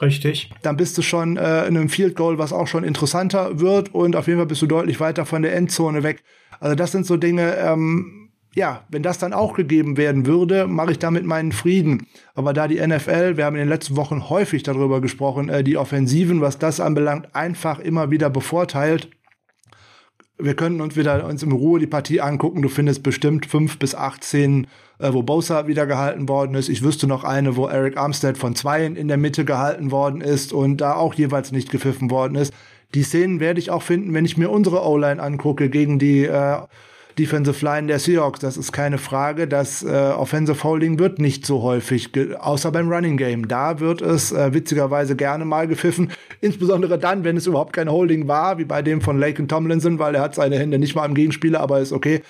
[SPEAKER 1] Richtig.
[SPEAKER 2] Dann bist du schon äh, in einem Field Goal, was auch schon interessanter wird und auf jeden Fall bist du deutlich weiter von der Endzone weg. Also das sind so Dinge, ähm, ja, wenn das dann auch gegeben werden würde, mache ich damit meinen Frieden. Aber da die NFL, wir haben in den letzten Wochen häufig darüber gesprochen, äh, die Offensiven, was das anbelangt, einfach immer wieder bevorteilt, wir könnten uns wieder uns in Ruhe die Partie angucken. Du findest bestimmt fünf bis acht Szenen, äh, wo Bosa wieder gehalten worden ist. Ich wüsste noch eine, wo Eric Armstead von Zweien in der Mitte gehalten worden ist und da auch jeweils nicht gepfiffen worden ist. Die Szenen werde ich auch finden, wenn ich mir unsere O-Line angucke gegen die äh, Defensive Line der Seahawks. Das ist keine Frage. Das äh, Offensive Holding wird nicht so häufig, außer beim Running Game. Da wird es äh, witzigerweise gerne mal gepfiffen. <laughs> Insbesondere dann, wenn es überhaupt kein Holding war, wie bei dem von Lake und Tomlinson, weil er hat seine Hände nicht mal am Gegenspieler, aber ist okay.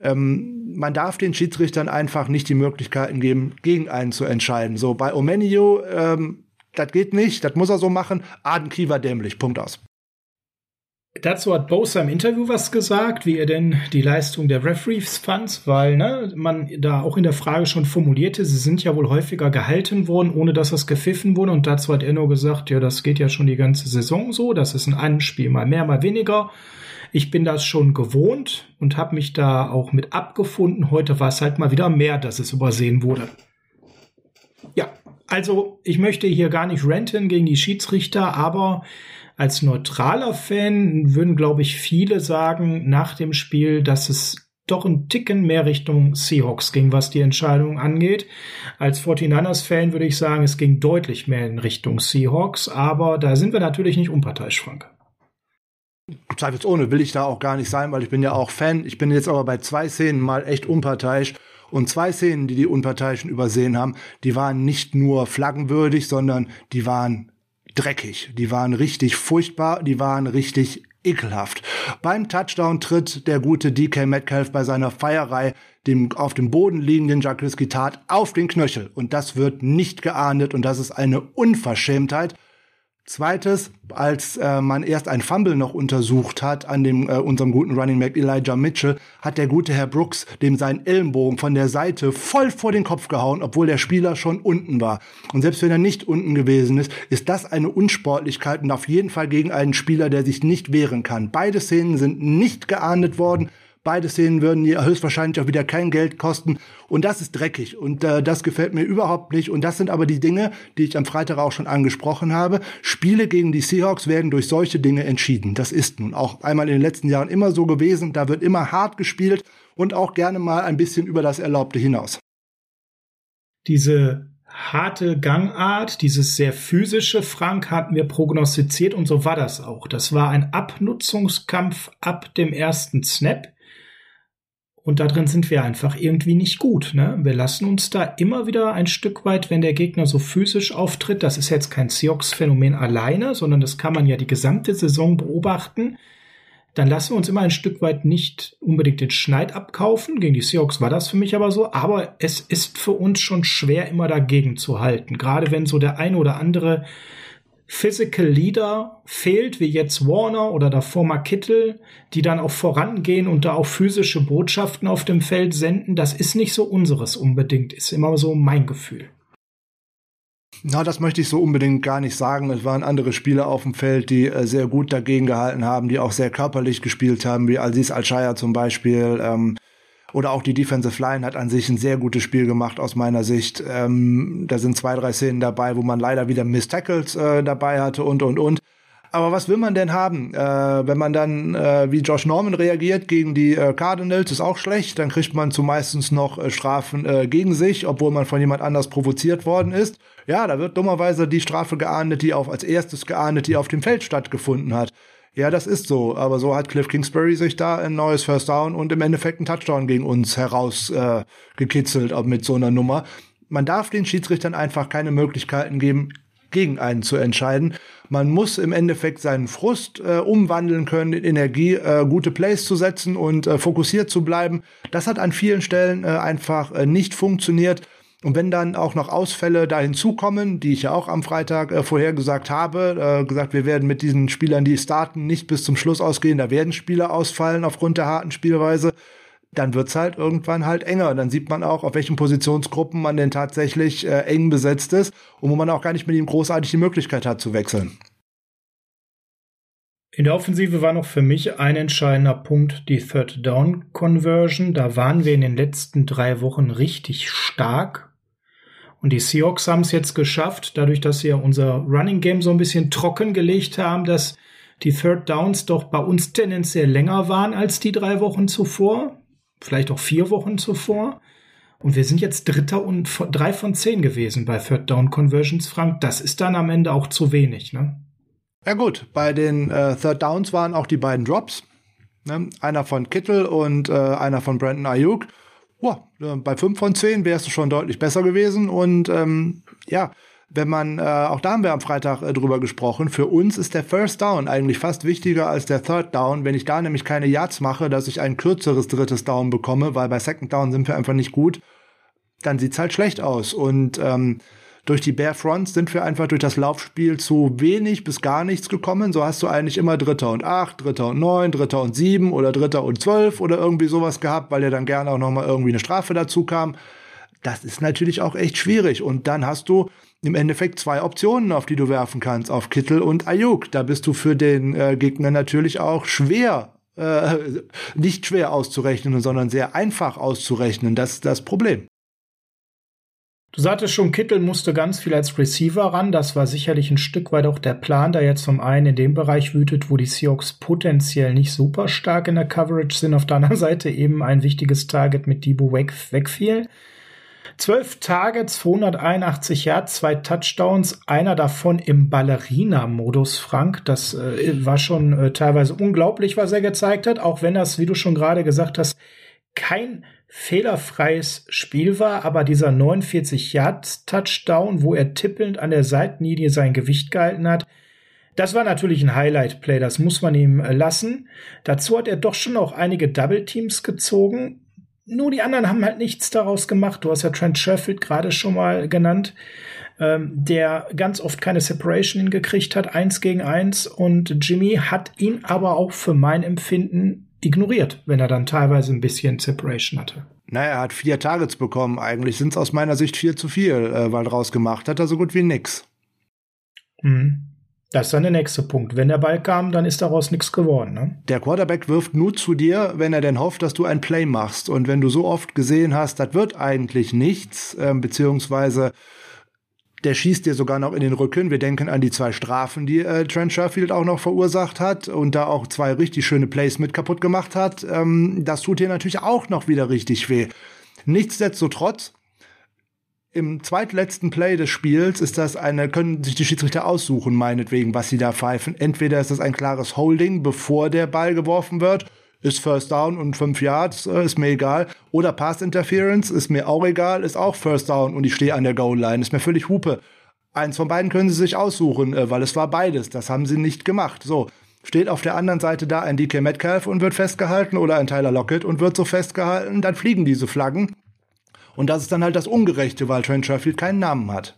[SPEAKER 2] Ähm, man darf den Schiedsrichtern einfach nicht die Möglichkeiten geben, gegen einen zu entscheiden. So, bei Omenio, ähm, das geht nicht, das muss er so machen. Aden Kiewer dämlich, Punkt aus.
[SPEAKER 1] Dazu hat Bosa im Interview was gesagt, wie er denn die Leistung der Referees fand, weil ne, man da auch in der Frage schon formulierte, sie sind ja wohl häufiger gehalten worden, ohne dass das gepfiffen wurde. Und dazu hat er nur gesagt, ja, das geht ja schon die ganze Saison so, das ist in einem Spiel mal mehr, mal weniger. Ich bin das schon gewohnt und habe mich da auch mit abgefunden. Heute war es halt mal wieder mehr, dass es übersehen wurde. also ich möchte hier gar nicht renten gegen die Schiedsrichter, aber als neutraler Fan würden, glaube ich, viele sagen nach dem Spiel, dass es doch ein Ticken mehr Richtung Seahawks ging, was die Entscheidung angeht. Als 49ers-Fan würde ich sagen, es ging deutlich mehr in Richtung Seahawks, aber da sind wir natürlich nicht unparteiisch, Frank.
[SPEAKER 2] Zweifelsohne will ich da auch gar nicht sein, weil ich bin ja auch Fan. Ich bin jetzt aber bei zwei Szenen mal echt unparteiisch. Und zwei Szenen, die die Unparteiischen übersehen haben, die waren nicht nur flaggenwürdig, sondern die waren dreckig. Die waren richtig furchtbar, die waren richtig ekelhaft. Beim Touchdown tritt der gute DK Metcalf bei seiner Feierei dem auf dem Boden liegenden Jacques Tat auf den Knöchel. Und das wird nicht geahndet und das ist eine Unverschämtheit. Zweites, als äh, man erst ein Fumble noch untersucht hat an dem äh, unserem guten Running Back Elijah Mitchell, hat der gute Herr Brooks dem seinen Ellenbogen von der Seite voll vor den Kopf gehauen, obwohl der Spieler schon unten war. Und selbst wenn er nicht unten gewesen ist, ist das eine Unsportlichkeit und auf jeden Fall gegen einen Spieler, der sich nicht wehren kann. Beide Szenen sind nicht geahndet worden. Beide Szenen würden ihr höchstwahrscheinlich auch wieder kein Geld kosten. Und das ist dreckig. Und äh, das gefällt mir überhaupt nicht. Und das sind aber die Dinge, die ich am Freitag auch schon angesprochen habe. Spiele gegen die Seahawks werden durch solche Dinge entschieden. Das ist nun auch einmal in den letzten Jahren immer so gewesen. Da wird immer hart gespielt und auch gerne mal ein bisschen über das Erlaubte hinaus.
[SPEAKER 1] Diese harte Gangart, dieses sehr physische Frank hatten wir prognostiziert und so war das auch. Das war ein Abnutzungskampf ab dem ersten Snap. Und da drin sind wir einfach irgendwie nicht gut. Ne? Wir lassen uns da immer wieder ein Stück weit, wenn der Gegner so physisch auftritt, das ist jetzt kein Seahawks-Phänomen alleine, sondern das kann man ja die gesamte Saison beobachten, dann lassen wir uns immer ein Stück weit nicht unbedingt den Schneid abkaufen. Gegen die Seahawks war das für mich aber so. Aber es ist für uns schon schwer, immer dagegen zu halten. Gerade wenn so der eine oder andere Physical Leader fehlt, wie jetzt Warner oder davor mal Kittel, die dann auch vorangehen und da auch physische Botschaften auf dem Feld senden, das ist nicht so unseres unbedingt, ist immer so mein Gefühl.
[SPEAKER 2] Na, das möchte ich so unbedingt gar nicht sagen. Es waren andere Spieler auf dem Feld, die äh, sehr gut dagegen gehalten haben, die auch sehr körperlich gespielt haben, wie Aziz Al-Shaya zum Beispiel. Ähm, oder auch die Defensive Line hat an sich ein sehr gutes Spiel gemacht aus meiner Sicht. Ähm, da sind zwei, drei Szenen dabei, wo man leider wieder Miss Tackles äh, dabei hatte und, und, und. Aber was will man denn haben? Äh, wenn man dann äh, wie Josh Norman reagiert gegen die äh, Cardinals, ist auch schlecht. Dann kriegt man zumeistens noch äh, Strafen äh, gegen sich, obwohl man von jemand anders provoziert worden ist. Ja, da wird dummerweise die Strafe geahndet, die auf als erstes geahndet, die auf dem Feld stattgefunden hat. Ja, das ist so. Aber so hat Cliff Kingsbury sich da ein neues First Down und im Endeffekt einen Touchdown gegen uns herausgekitzelt äh, mit so einer Nummer. Man darf den Schiedsrichtern einfach keine Möglichkeiten geben, gegen einen zu entscheiden. Man muss im Endeffekt seinen Frust äh, umwandeln können in Energie, äh, gute Plays zu setzen und äh, fokussiert zu bleiben. Das hat an vielen Stellen äh, einfach äh, nicht funktioniert. Und wenn dann auch noch Ausfälle da hinzukommen, die ich ja auch am Freitag äh, vorhergesagt habe, äh, gesagt, wir werden mit diesen Spielern, die starten, nicht bis zum Schluss ausgehen, da werden Spieler ausfallen aufgrund der harten Spielweise, dann wird's halt irgendwann halt enger. Dann sieht man auch, auf welchen Positionsgruppen man denn tatsächlich äh, eng besetzt ist und wo man auch gar nicht mit ihm großartig die Möglichkeit hat zu wechseln.
[SPEAKER 1] In der Offensive war noch für mich ein entscheidender Punkt die Third Down Conversion. Da waren wir in den letzten drei Wochen richtig stark und die Seahawks haben es jetzt geschafft, dadurch, dass sie ja unser Running Game so ein bisschen trocken gelegt haben, dass die Third Downs doch bei uns tendenziell länger waren als die drei Wochen zuvor, vielleicht auch vier Wochen zuvor. Und wir sind jetzt Dritter und drei von zehn gewesen bei Third Down Conversions, Frank. Das ist dann am Ende auch zu wenig, ne?
[SPEAKER 2] Ja gut, bei den äh, Third Downs waren auch die beiden Drops. Ne? Einer von Kittel und äh, einer von Brandon Ayuk boah, bei fünf von zehn wärst du schon deutlich besser gewesen. Und ähm, ja, wenn man, äh, auch da haben wir am Freitag äh, drüber gesprochen, für uns ist der First Down eigentlich fast wichtiger als der Third Down. Wenn ich da nämlich keine Yards mache, dass ich ein kürzeres drittes Down bekomme, weil bei Second Down sind wir einfach nicht gut, dann sieht's halt schlecht aus. Und ähm, durch die Bare Fronts sind wir einfach durch das Laufspiel zu wenig bis gar nichts gekommen. So hast du eigentlich immer Dritter und acht, Dritter und neun, Dritter und sieben oder Dritter und zwölf oder irgendwie sowas gehabt, weil ja dann gerne auch nochmal irgendwie eine Strafe dazu kam. Das ist natürlich auch echt schwierig. Und dann hast du im Endeffekt zwei Optionen, auf die du werfen kannst, auf Kittel und Ayuk. Da bist du für den äh, Gegner natürlich auch schwer, äh, nicht schwer auszurechnen, sondern sehr einfach auszurechnen. Das ist das Problem.
[SPEAKER 1] Du sagtest schon, Kittel musste ganz viel als Receiver ran. Das war sicherlich ein Stück weit auch der Plan, da jetzt zum einen in dem Bereich wütet, wo die Seahawks potenziell nicht super stark in der Coverage sind. Auf der anderen Seite eben ein wichtiges Target mit Debo weg, wegfiel. Zwölf Targets, 281 Yards, zwei Touchdowns, einer davon im Ballerina-Modus, Frank. Das äh, war schon äh, teilweise unglaublich, was er gezeigt hat, auch wenn das, wie du schon gerade gesagt hast, kein fehlerfreies Spiel war, aber dieser 49 Yard Touchdown, wo er tippelnd an der Seitenlinie sein Gewicht gehalten hat, das war natürlich ein Highlight-Play, das muss man ihm äh, lassen. Dazu hat er doch schon auch einige Double Teams gezogen. Nur die anderen haben halt nichts daraus gemacht. Du hast ja Trent Sherfield gerade schon mal genannt, ähm, der ganz oft keine Separation hingekriegt hat, eins gegen eins. Und Jimmy hat ihn aber auch für mein Empfinden ignoriert, wenn er dann teilweise ein bisschen Separation hatte.
[SPEAKER 2] Naja, er hat vier Targets bekommen. Eigentlich sind es aus meiner Sicht vier zu viel, äh, weil draus gemacht hat er so gut wie nix.
[SPEAKER 1] Hm. Das ist dann der nächste Punkt. Wenn der Ball kam, dann ist daraus nichts geworden. Ne?
[SPEAKER 2] Der Quarterback wirft nur zu dir, wenn er denn hofft, dass du ein Play machst. Und wenn du so oft gesehen hast, das wird eigentlich nichts, äh, beziehungsweise der schießt dir sogar noch in den Rücken. Wir denken an die zwei Strafen, die äh, Trent Sherfield auch noch verursacht hat und da auch zwei richtig schöne Plays mit kaputt gemacht hat. Ähm, das tut dir natürlich auch noch wieder richtig weh. Nichtsdestotrotz, im zweitletzten Play des Spiels ist das eine, können sich die Schiedsrichter aussuchen, meinetwegen, was sie da pfeifen. Entweder ist das ein klares Holding, bevor der Ball geworfen wird, ist First Down und fünf Yards, äh, ist mir egal. Oder Pass Interference, ist mir auch egal, ist auch First Down und ich stehe an der Goal Line, ist mir völlig Hupe. Eins von beiden können sie sich aussuchen, äh, weil es war beides. Das haben sie nicht gemacht. So. Steht auf der anderen Seite da ein DK Metcalf und wird festgehalten oder ein Tyler Lockett und wird so festgehalten, dann fliegen diese Flaggen. Und das ist dann halt das Ungerechte, weil Trent Sherfield keinen Namen hat.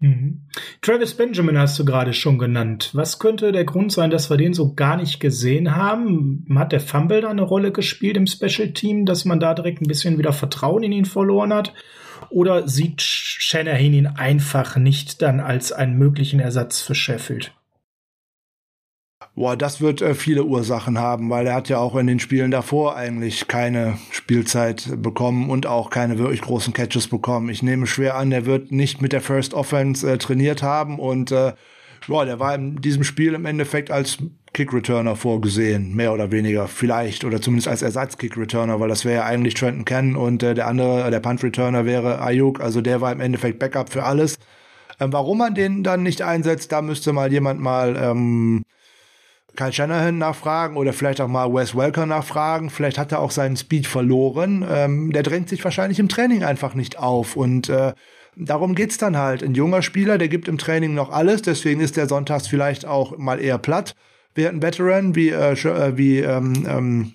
[SPEAKER 1] Mhm. Travis Benjamin hast du gerade schon genannt. Was könnte der Grund sein, dass wir den so gar nicht gesehen haben? Hat der Fumble da eine Rolle gespielt im Special Team, dass man da direkt ein bisschen wieder Vertrauen in ihn verloren hat? Oder sieht Shanahan ihn einfach nicht dann als einen möglichen Ersatz für Sheffield?
[SPEAKER 2] Boah, das wird äh, viele Ursachen haben, weil er hat ja auch in den Spielen davor eigentlich keine Spielzeit bekommen und auch keine wirklich großen Catches bekommen. Ich nehme schwer an, er wird nicht mit der First Offense äh, trainiert haben und äh, boah, der war in diesem Spiel im Endeffekt als Kick-Returner vorgesehen, mehr oder weniger, vielleicht, oder zumindest als Ersatz-Kick-Returner, weil das wäre ja eigentlich Trenton Cannon und äh, der andere, der Punt-Returner wäre Ayuk, also der war im Endeffekt Backup für alles. Ähm, warum man den dann nicht einsetzt, da müsste mal jemand mal ähm, Kyle Shanahan nachfragen oder vielleicht auch mal Wes Welker nachfragen. Vielleicht hat er auch seinen Speed verloren. Ähm, der drängt sich wahrscheinlich im Training einfach nicht auf und äh, darum geht's dann halt. Ein junger Spieler, der gibt im Training noch alles, deswegen ist der Sonntags vielleicht auch mal eher platt. Während ein Veteran wie, äh, äh wie ähm, ähm,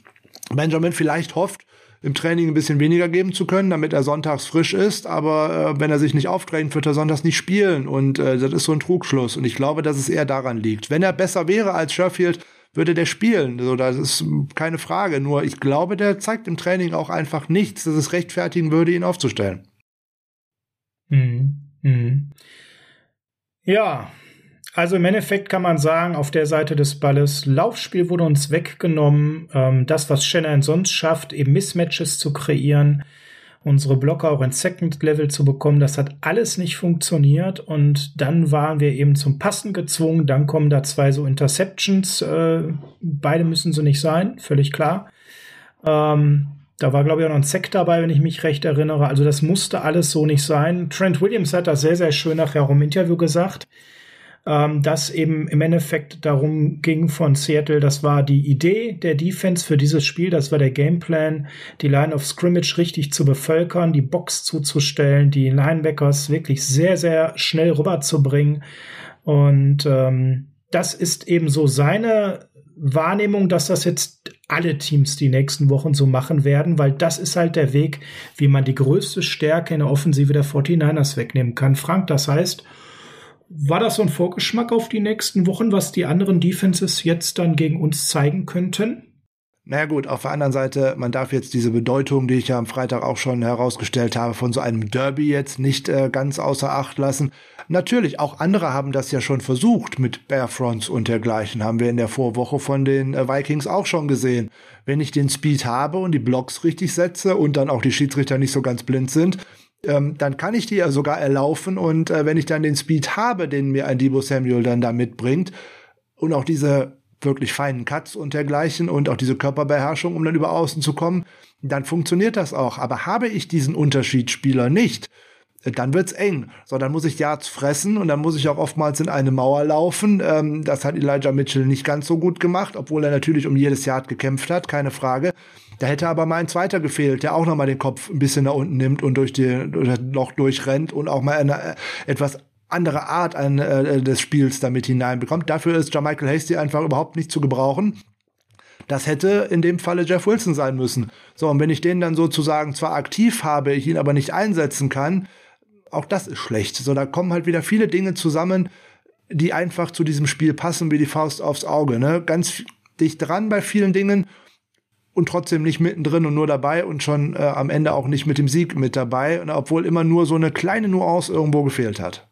[SPEAKER 2] Benjamin vielleicht hofft, im Training ein bisschen weniger geben zu können, damit er sonntags frisch ist. Aber äh, wenn er sich nicht aufdrängt, wird er sonntags nicht spielen. Und äh, das ist so ein Trugschluss. Und ich glaube, dass es eher daran liegt. Wenn er besser wäre als Sheffield, würde der spielen. So, das ist keine Frage. Nur ich glaube, der zeigt im Training auch einfach nichts, dass es rechtfertigen würde, ihn aufzustellen.
[SPEAKER 1] Hm. Hm. Ja, also im Endeffekt kann man sagen, auf der Seite des Balles, Laufspiel wurde uns weggenommen. Ähm, das, was Shannon sonst schafft, eben Mismatches zu kreieren, unsere Blocker auch ins Second Level zu bekommen, das hat alles nicht funktioniert. Und dann waren wir eben zum Passen gezwungen. Dann kommen da zwei so Interceptions. Äh, beide müssen so nicht sein, völlig klar. Ähm, da war, glaube ich, auch noch ein Sack dabei, wenn ich mich recht erinnere. Also das musste alles so nicht sein. Trent Williams hat das sehr, sehr schön nachher auch im Interview gesagt ähm, das eben im Endeffekt darum ging von Seattle, das war die Idee der Defense für dieses Spiel, das war der Gameplan, die Line of Scrimmage richtig zu bevölkern, die Box zuzustellen, die Linebackers wirklich sehr, sehr schnell rüberzubringen. Und ähm, das ist eben so seine Wahrnehmung, dass das jetzt alle Teams die nächsten Wochen so machen werden, weil das ist halt der Weg, wie man die größte Stärke in der Offensive der 49ers wegnehmen kann. Frank, das heißt, war das so ein Vorgeschmack auf die nächsten Wochen, was die anderen Defenses jetzt dann gegen uns zeigen könnten?
[SPEAKER 2] Naja gut, auf der anderen Seite, man darf jetzt diese Bedeutung, die ich ja am Freitag auch schon herausgestellt habe, von so einem Derby jetzt nicht äh, ganz außer Acht lassen. Natürlich, auch andere haben das ja schon versucht mit Barefronts und dergleichen, haben wir in der Vorwoche von den äh, Vikings auch schon gesehen. Wenn ich den Speed habe und die Blocks richtig setze und dann auch die Schiedsrichter nicht so ganz blind sind, ähm, dann kann ich die ja sogar erlaufen und äh, wenn ich dann den Speed habe, den mir ein Debo Samuel dann da mitbringt und auch diese wirklich feinen Cuts und dergleichen und auch diese Körperbeherrschung, um dann über außen zu kommen, dann funktioniert das auch. Aber habe ich diesen Unterschiedsspieler nicht, dann wird's eng. So, dann muss ich Yards fressen und dann muss ich auch oftmals in eine Mauer laufen. Ähm, das hat Elijah Mitchell nicht ganz so gut gemacht, obwohl er natürlich um jedes Yard gekämpft hat, keine Frage. Da hätte aber mal ein zweiter gefehlt, der auch noch mal den Kopf ein bisschen nach unten nimmt und durch, die, durch das Loch durchrennt und auch mal eine äh, etwas andere Art an, äh, des Spiels damit hineinbekommt. Dafür ist Jermichael Hasty einfach überhaupt nicht zu gebrauchen. Das hätte in dem Falle Jeff Wilson sein müssen. So, und wenn ich den dann sozusagen zwar aktiv habe, ich ihn aber nicht einsetzen kann, auch das ist schlecht. So, da kommen halt wieder viele Dinge zusammen, die einfach zu diesem Spiel passen wie die Faust aufs Auge. Ne? Ganz dicht dran bei vielen Dingen und trotzdem nicht mittendrin und nur dabei und schon äh, am Ende auch nicht mit dem Sieg mit dabei, obwohl immer nur so eine kleine Nuance irgendwo gefehlt hat.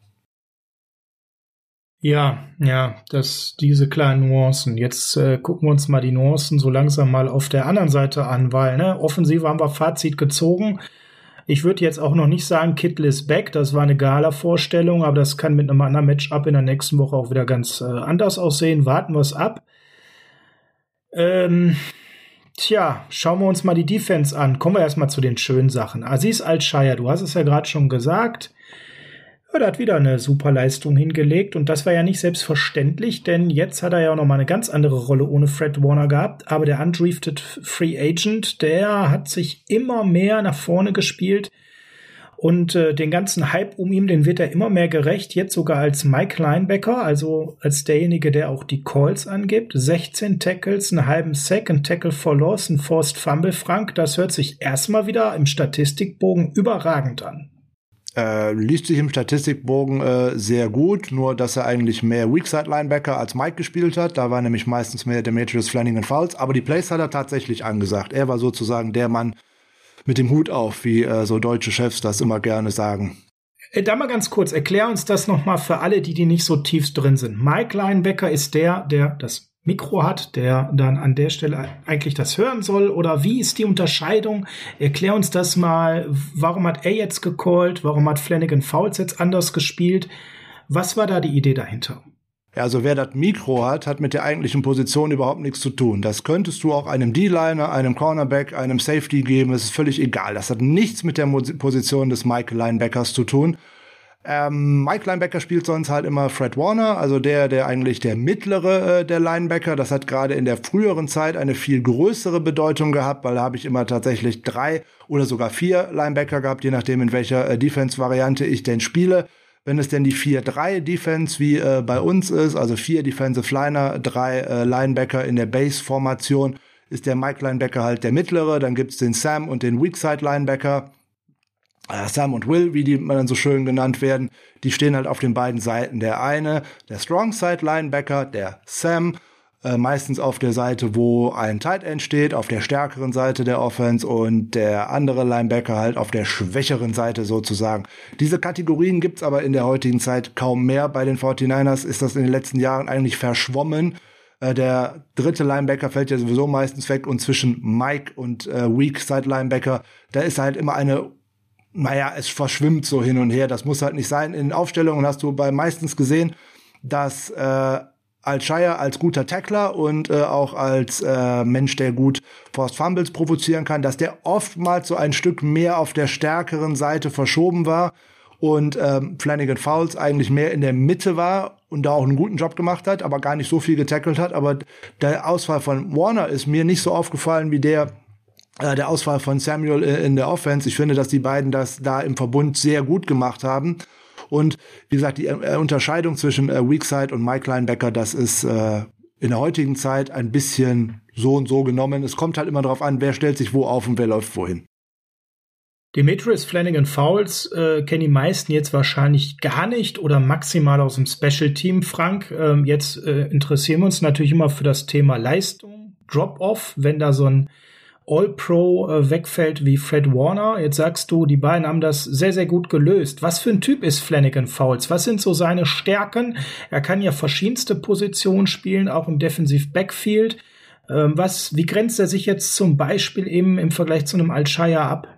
[SPEAKER 1] Ja, ja, das, diese kleinen Nuancen. Jetzt äh, gucken wir uns mal die Nuancen so langsam mal auf der anderen Seite an, weil, ne, offensiv haben wir Fazit gezogen. Ich würde jetzt auch noch nicht sagen, Kittle ist back. Das war eine Gala-Vorstellung, aber das kann mit einem anderen Matchup in der nächsten Woche auch wieder ganz äh, anders aussehen. Warten wir es ab. Ähm, tja, schauen wir uns mal die Defense an. Kommen wir erstmal zu den schönen Sachen. Aziz Al-Shaya, du hast es ja gerade schon gesagt. Ja, der hat wieder eine super Leistung hingelegt und das war ja nicht selbstverständlich, denn jetzt hat er ja auch noch mal eine ganz andere Rolle ohne Fred Warner gehabt, aber der undrifted Free Agent, der hat sich immer mehr nach vorne gespielt und äh, den ganzen Hype um ihn, den wird er immer mehr gerecht, jetzt sogar als Mike Linebacker, also als derjenige, der auch die Calls angibt. 16 Tackles, einen halben Sack, ein Tackle for Loss, ein Forced Fumble, Frank, das hört sich erstmal wieder im Statistikbogen überragend an.
[SPEAKER 2] Äh, liest sich im Statistikbogen äh, sehr gut, nur dass er eigentlich mehr Weakside Linebacker als Mike gespielt hat. Da war nämlich meistens mehr Demetrius Flanagan Fouls, aber die Plays hat er tatsächlich angesagt. Er war sozusagen der Mann mit dem Hut auf, wie äh, so deutsche Chefs das immer gerne sagen.
[SPEAKER 1] Äh, da mal ganz kurz, erklär uns das nochmal für alle, die, die nicht so tief drin sind. Mike Linebacker ist der, der das Mikro hat, der dann an der Stelle eigentlich das hören soll? Oder wie ist die Unterscheidung? Erklär uns das mal. Warum hat er jetzt gecallt? Warum hat Flanagan Fouls jetzt anders gespielt? Was war da die Idee dahinter?
[SPEAKER 2] Ja, also wer das Mikro hat, hat mit der eigentlichen Position überhaupt nichts zu tun. Das könntest du auch einem D-Liner, einem Cornerback, einem Safety geben. Es ist völlig egal. Das hat nichts mit der Position des Mike Linebackers zu tun. Ähm, Mike Linebacker spielt sonst halt immer Fred Warner, also der, der eigentlich der mittlere äh, der Linebacker. Das hat gerade in der früheren Zeit eine viel größere Bedeutung gehabt, weil da habe ich immer tatsächlich drei oder sogar vier Linebacker gehabt, je nachdem in welcher äh, Defense-Variante ich denn spiele. Wenn es denn die 4-3-Defense wie äh, bei uns ist, also vier Defensive Liner, drei äh, Linebacker in der Base-Formation, ist der Mike Linebacker halt der mittlere. Dann gibt's den Sam und den Weakside Linebacker. Äh, Sam und Will, wie die dann so schön genannt werden, die stehen halt auf den beiden Seiten. Der eine, der Strong Side Linebacker, der Sam, äh, meistens auf der Seite, wo ein Tight End steht, auf der stärkeren Seite der Offense und der andere Linebacker halt auf der schwächeren Seite sozusagen. Diese Kategorien gibt's aber in der heutigen Zeit kaum mehr. Bei den 49ers ist das in den letzten Jahren eigentlich verschwommen. Äh, der dritte Linebacker fällt ja sowieso meistens weg und zwischen Mike und äh, Weak Side Linebacker, da ist halt immer eine naja, es verschwimmt so hin und her. Das muss halt nicht sein. In Aufstellungen hast du bei meistens gesehen, dass äh, Al-Shire als guter Tackler und äh, auch als äh, Mensch, der gut Forced Fumbles provozieren kann, dass der oftmals so ein Stück mehr auf der stärkeren Seite verschoben war und ähm, Flanagan Fouls eigentlich mehr in der Mitte war und da auch einen guten Job gemacht hat, aber gar nicht so viel getackelt hat. Aber der Ausfall von Warner ist mir nicht so aufgefallen wie der äh, der Ausfall von Samuel äh, in der Offense. Ich finde, dass die beiden das da im Verbund sehr gut gemacht haben. Und wie gesagt, die äh, Unterscheidung zwischen äh, Weakside und Mike Linebacker, das ist äh, in der heutigen Zeit ein bisschen so und so genommen. Es kommt halt immer darauf an, wer stellt sich wo auf und wer läuft wohin.
[SPEAKER 1] Demetrius Flanagan Fouls äh, kennen die meisten jetzt wahrscheinlich gar nicht oder maximal aus dem Special Team. Frank, ähm, jetzt äh, interessieren wir uns natürlich immer für das Thema Leistung, Drop-off, wenn da so ein All-Pro äh, wegfällt wie Fred Warner. Jetzt sagst du, die beiden haben das sehr, sehr gut gelöst. Was für ein Typ ist Flanagan Fouls? Was sind so seine Stärken? Er kann ja verschiedenste Positionen spielen, auch im Defensive Backfield. Ähm, was, wie grenzt er sich jetzt zum Beispiel eben im Vergleich zu einem Alshaya ab?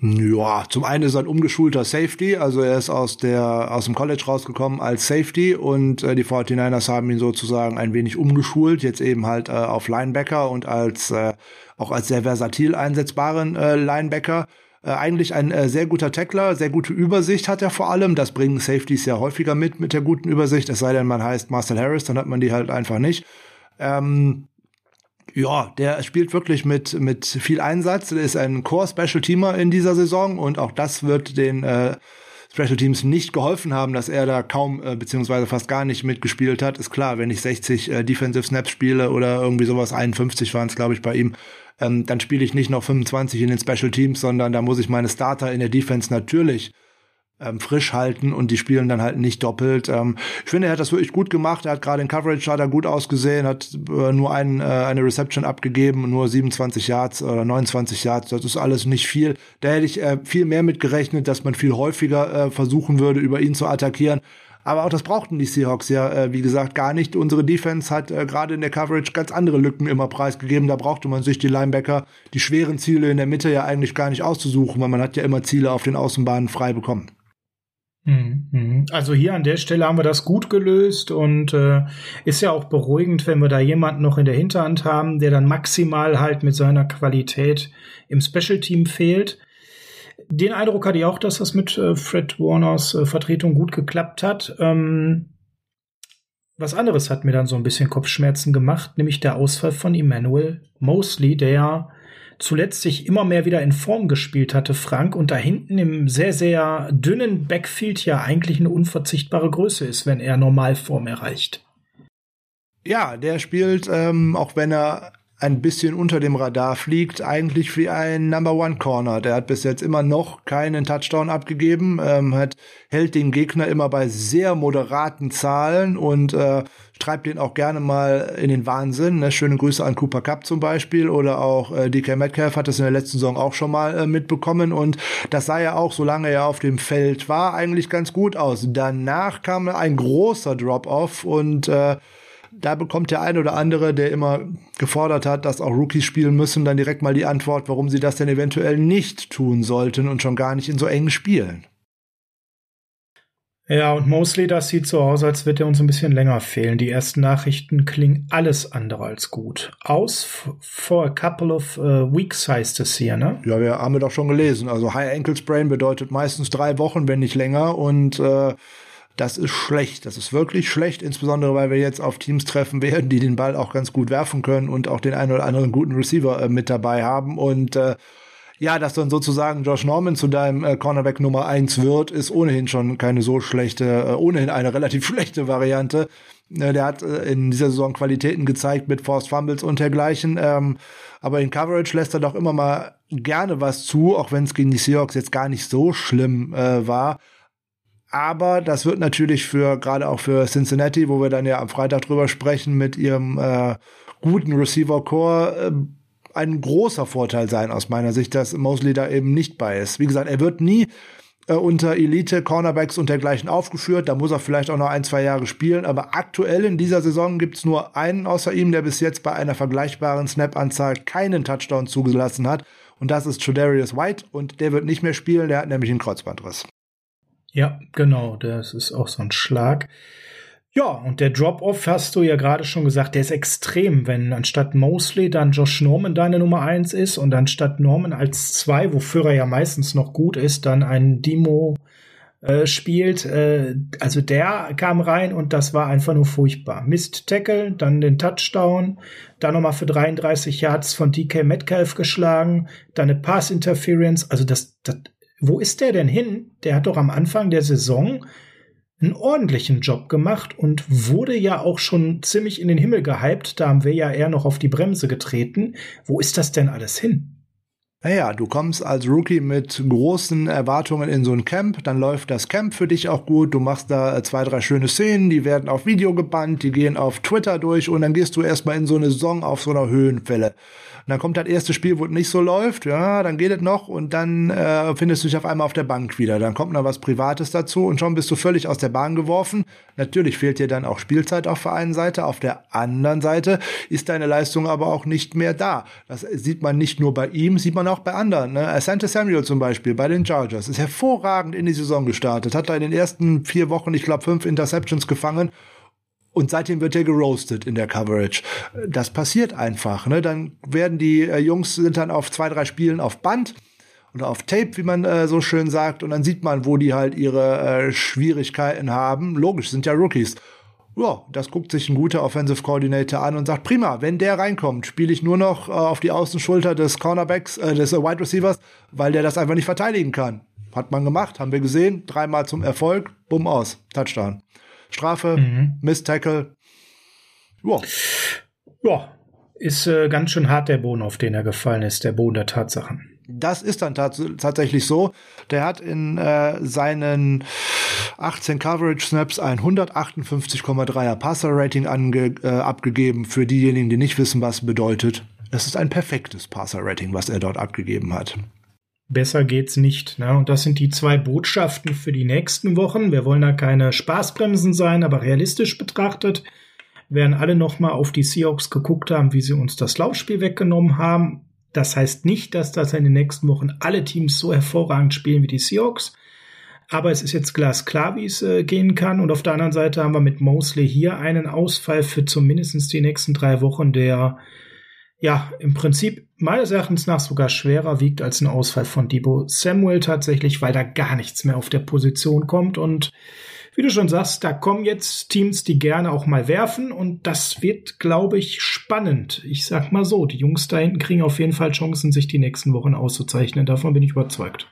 [SPEAKER 2] Ja, zum einen ist er ein umgeschulter Safety, also er ist aus der aus dem College rausgekommen als Safety und äh, die 49ers haben ihn sozusagen ein wenig umgeschult, jetzt eben halt äh, auf Linebacker und als äh, auch als sehr versatil einsetzbaren äh, Linebacker. Äh, eigentlich ein äh, sehr guter Tackler, sehr gute Übersicht hat er vor allem. Das bringen Safeties ja häufiger mit, mit der guten Übersicht. Es sei denn, man heißt Marcel Harris, dann hat man die halt einfach nicht. Ähm, ja, der spielt wirklich mit, mit viel Einsatz. Er ist ein Core-Special-Teamer in dieser Saison und auch das wird den äh, Special Teams nicht geholfen haben, dass er da kaum äh, beziehungsweise fast gar nicht mitgespielt hat. Ist klar, wenn ich 60 äh, Defensive Snaps spiele oder irgendwie sowas, 51 waren es, glaube ich, bei ihm, ähm, dann spiele ich nicht noch 25 in den Special Teams, sondern da muss ich meine Starter in der Defense natürlich ähm, frisch halten und die spielen dann halt nicht doppelt. Ähm, ich finde, er hat das wirklich gut gemacht. Er hat gerade in Coverage hat er gut ausgesehen, hat äh, nur ein, äh, eine Reception abgegeben, nur 27 Yards oder 29 Yards. Das ist alles nicht viel. Da hätte ich äh, viel mehr mit gerechnet, dass man viel häufiger äh, versuchen würde, über ihn zu attackieren. Aber auch das brauchten die Seahawks ja, äh, wie gesagt, gar nicht. Unsere Defense hat äh, gerade in der Coverage ganz andere Lücken immer preisgegeben. Da brauchte man sich die Linebacker, die schweren Ziele in der Mitte ja eigentlich gar nicht auszusuchen, weil man hat ja immer Ziele auf den Außenbahnen frei bekommen.
[SPEAKER 1] Mhm, mhm. Also hier an der Stelle haben wir das gut gelöst und äh, ist ja auch beruhigend, wenn wir da jemanden noch in der Hinterhand haben, der dann maximal halt mit seiner Qualität im Special Team fehlt. Den Eindruck hatte ich auch, dass das mit äh, Fred Warners äh, Vertretung gut geklappt hat. Ähm, was anderes hat mir dann so ein bisschen Kopfschmerzen gemacht, nämlich der Ausfall von Emmanuel Mosley, der zuletzt sich immer mehr wieder in Form gespielt hatte, Frank, und da hinten im sehr, sehr dünnen Backfield ja eigentlich eine unverzichtbare Größe ist, wenn er Normalform erreicht.
[SPEAKER 2] Ja, der spielt, ähm, auch wenn er ein bisschen unter dem Radar fliegt, eigentlich wie ein Number One Corner. Der hat bis jetzt immer noch keinen Touchdown abgegeben, ähm, hat, hält den Gegner immer bei sehr moderaten Zahlen und äh, treibt den auch gerne mal in den Wahnsinn. Ne? Schöne Grüße an Cooper Cup zum Beispiel oder auch äh, DK Metcalf hat das in der letzten Saison auch schon mal äh, mitbekommen und das sah ja auch, solange er auf dem Feld war, eigentlich ganz gut aus. Danach kam ein großer Drop-off und äh, da bekommt der eine oder andere, der immer gefordert hat, dass auch Rookies spielen müssen, dann direkt mal die Antwort, warum sie das denn eventuell nicht tun sollten und schon gar nicht in so engen Spielen.
[SPEAKER 1] Ja, und Mosley, das sieht so aus, als wird er uns ein bisschen länger fehlen. Die ersten Nachrichten klingen alles andere als gut. Aus for a couple of uh, weeks heißt es hier, ne?
[SPEAKER 2] Ja, wir haben wir doch schon gelesen. Also High Ankle Sprain bedeutet meistens drei Wochen, wenn nicht länger. Und äh, das ist schlecht. Das ist wirklich schlecht, insbesondere weil wir jetzt auf Teams treffen werden, die den Ball auch ganz gut werfen können und auch den einen oder anderen guten Receiver äh, mit dabei haben. Und äh, ja, dass dann sozusagen Josh Norman zu deinem äh, Cornerback Nummer eins wird, ist ohnehin schon keine so schlechte, äh, ohnehin eine <laughs> relativ schlechte Variante. Äh, der hat äh, in dieser Saison Qualitäten gezeigt mit Forced Fumbles und dergleichen. Ähm, aber in Coverage lässt er doch immer mal gerne was zu, auch wenn es gegen die Seahawks jetzt gar nicht so schlimm äh, war. Aber das wird natürlich für gerade auch für Cincinnati, wo wir dann ja am Freitag drüber sprechen, mit ihrem äh, guten Receiver Core äh, ein großer Vorteil sein aus meiner Sicht, dass Mosley da eben nicht bei ist. Wie gesagt, er wird nie äh, unter Elite Cornerbacks und dergleichen aufgeführt. Da muss er vielleicht auch noch ein, zwei Jahre spielen. Aber aktuell in dieser Saison gibt's nur einen außer ihm, der bis jetzt bei einer vergleichbaren Snap-Anzahl keinen Touchdown zugelassen hat. Und das ist Tredarius White. Und der wird nicht mehr spielen. Der hat nämlich einen Kreuzbandriss.
[SPEAKER 1] Ja, genau, das ist auch so ein Schlag. Ja, und der Drop-Off hast du ja gerade schon gesagt, der ist extrem, wenn anstatt Mosley dann Josh Norman deine Nummer eins ist und anstatt Norman als zwei, wofür er ja meistens noch gut ist, dann ein Demo äh, spielt. Äh, also der kam rein und das war einfach nur furchtbar. Mist Tackle, dann den Touchdown, dann nochmal für 33 Yards von DK Metcalf geschlagen, dann eine Pass Interference. Also das, das wo ist der denn hin? Der hat doch am Anfang der Saison einen ordentlichen Job gemacht und wurde ja auch schon ziemlich in den Himmel gehypt. Da haben wir ja eher noch auf die Bremse getreten. Wo ist das denn alles hin?
[SPEAKER 2] Naja, du kommst als Rookie mit großen Erwartungen in so ein Camp, dann läuft das Camp für dich auch gut, du machst da äh, zwei, drei schöne Szenen, die werden auf Video gebannt, die gehen auf Twitter durch und dann gehst du erstmal in so eine Saison auf so einer Höhenfälle. Und dann kommt das erste Spiel, wo es nicht so läuft, ja, dann geht es noch und dann äh, findest du dich auf einmal auf der Bank wieder. Dann kommt noch was Privates dazu und schon bist du völlig aus der Bahn geworfen. Natürlich fehlt dir dann auch Spielzeit auf der einen Seite, auf der anderen Seite ist deine Leistung aber auch nicht mehr da. Das sieht man nicht nur bei ihm, sieht man auch bei anderen. Ne? Asante Samuel zum Beispiel bei den Chargers ist hervorragend in die Saison gestartet, hat da in den ersten vier Wochen, ich glaube, fünf Interceptions gefangen und seitdem wird er geroastet in der Coverage. Das passiert einfach. Ne? Dann werden die äh, Jungs sind dann auf zwei, drei Spielen auf Band oder auf Tape, wie man äh, so schön sagt, und dann sieht man, wo die halt ihre äh, Schwierigkeiten haben. Logisch, sind ja Rookies. Ja, das guckt sich ein guter Offensive Coordinator an und sagt, prima, wenn der reinkommt, spiele ich nur noch äh, auf die Außenschulter des Cornerbacks, äh, des äh, Wide Receivers, weil der das einfach nicht verteidigen kann. Hat man gemacht, haben wir gesehen, dreimal zum Erfolg, bumm aus, Touchdown. Strafe, mhm. Miss Tackle.
[SPEAKER 1] Ja. Ja, ist äh, ganz schön hart der Boden, auf den er gefallen ist, der Boden der Tatsachen.
[SPEAKER 2] Das ist dann tats tatsächlich so. Der hat in äh, seinen 18 Coverage Snaps ein 158,3er Passer Rating ange äh, abgegeben. Für diejenigen, die nicht wissen, was bedeutet. Es ist ein perfektes Passer Rating, was er dort abgegeben hat.
[SPEAKER 1] Besser geht's nicht. Ne? Und das sind die zwei Botschaften für die nächsten Wochen. Wir wollen da keine Spaßbremsen sein, aber realistisch betrachtet werden alle nochmal auf die Seahawks geguckt haben, wie sie uns das Laufspiel weggenommen haben das heißt nicht, dass das in den nächsten Wochen alle Teams so hervorragend spielen wie die Seahawks. Aber es ist jetzt glasklar, wie es äh, gehen kann. Und auf der anderen Seite haben wir mit Mosley hier einen Ausfall für zumindest die nächsten drei Wochen, der ja im Prinzip meines Erachtens nach sogar schwerer wiegt als ein Ausfall von Debo Samuel tatsächlich, weil da gar nichts mehr auf der Position kommt. Und wie du schon sagst, da kommen jetzt Teams, die gerne auch mal werfen und das wird, glaube ich, spannend. Ich sag mal so, die Jungs da hinten kriegen auf jeden Fall Chancen, sich die nächsten Wochen auszuzeichnen. Davon bin ich überzeugt.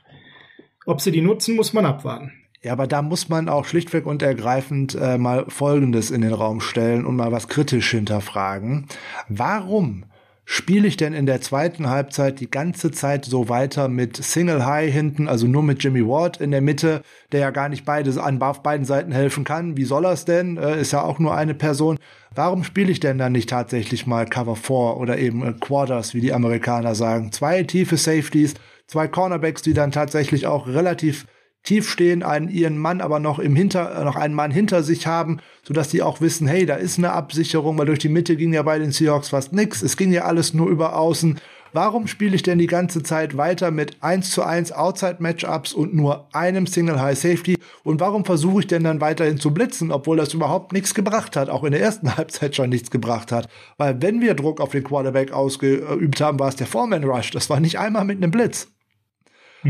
[SPEAKER 1] Ob sie die nutzen, muss man abwarten.
[SPEAKER 2] Ja, aber da muss man auch schlichtweg und ergreifend äh, mal Folgendes in den Raum stellen und mal was kritisch hinterfragen. Warum spiele ich denn in der zweiten Halbzeit die ganze Zeit so weiter mit Single High hinten, also nur mit Jimmy Ward in der Mitte, der ja gar nicht beides an auf beiden Seiten helfen kann. Wie soll er's denn? Äh, ist ja auch nur eine Person. Warum spiele ich denn dann nicht tatsächlich mal Cover 4 oder eben äh, Quarters, wie die Amerikaner sagen? Zwei tiefe Safeties, zwei Cornerbacks, die dann tatsächlich auch relativ tief stehen, einen ihren Mann aber noch im Hinter, äh, noch einen Mann hinter sich haben, sodass die auch wissen, hey, da ist eine Absicherung, weil durch die Mitte ging ja bei den Seahawks fast nichts. Es ging ja alles nur über außen. Warum spiele ich denn die ganze Zeit weiter mit 1 zu 1 Outside-Matchups und nur einem Single High Safety? Und warum versuche ich denn dann weiterhin zu blitzen, obwohl das überhaupt nichts gebracht hat, auch in der ersten <laughs> Halbzeit schon nichts gebracht hat? Weil wenn wir Druck auf den Quarterback ausgeübt haben, war es der Foreman Rush. Das war nicht einmal mit einem Blitz.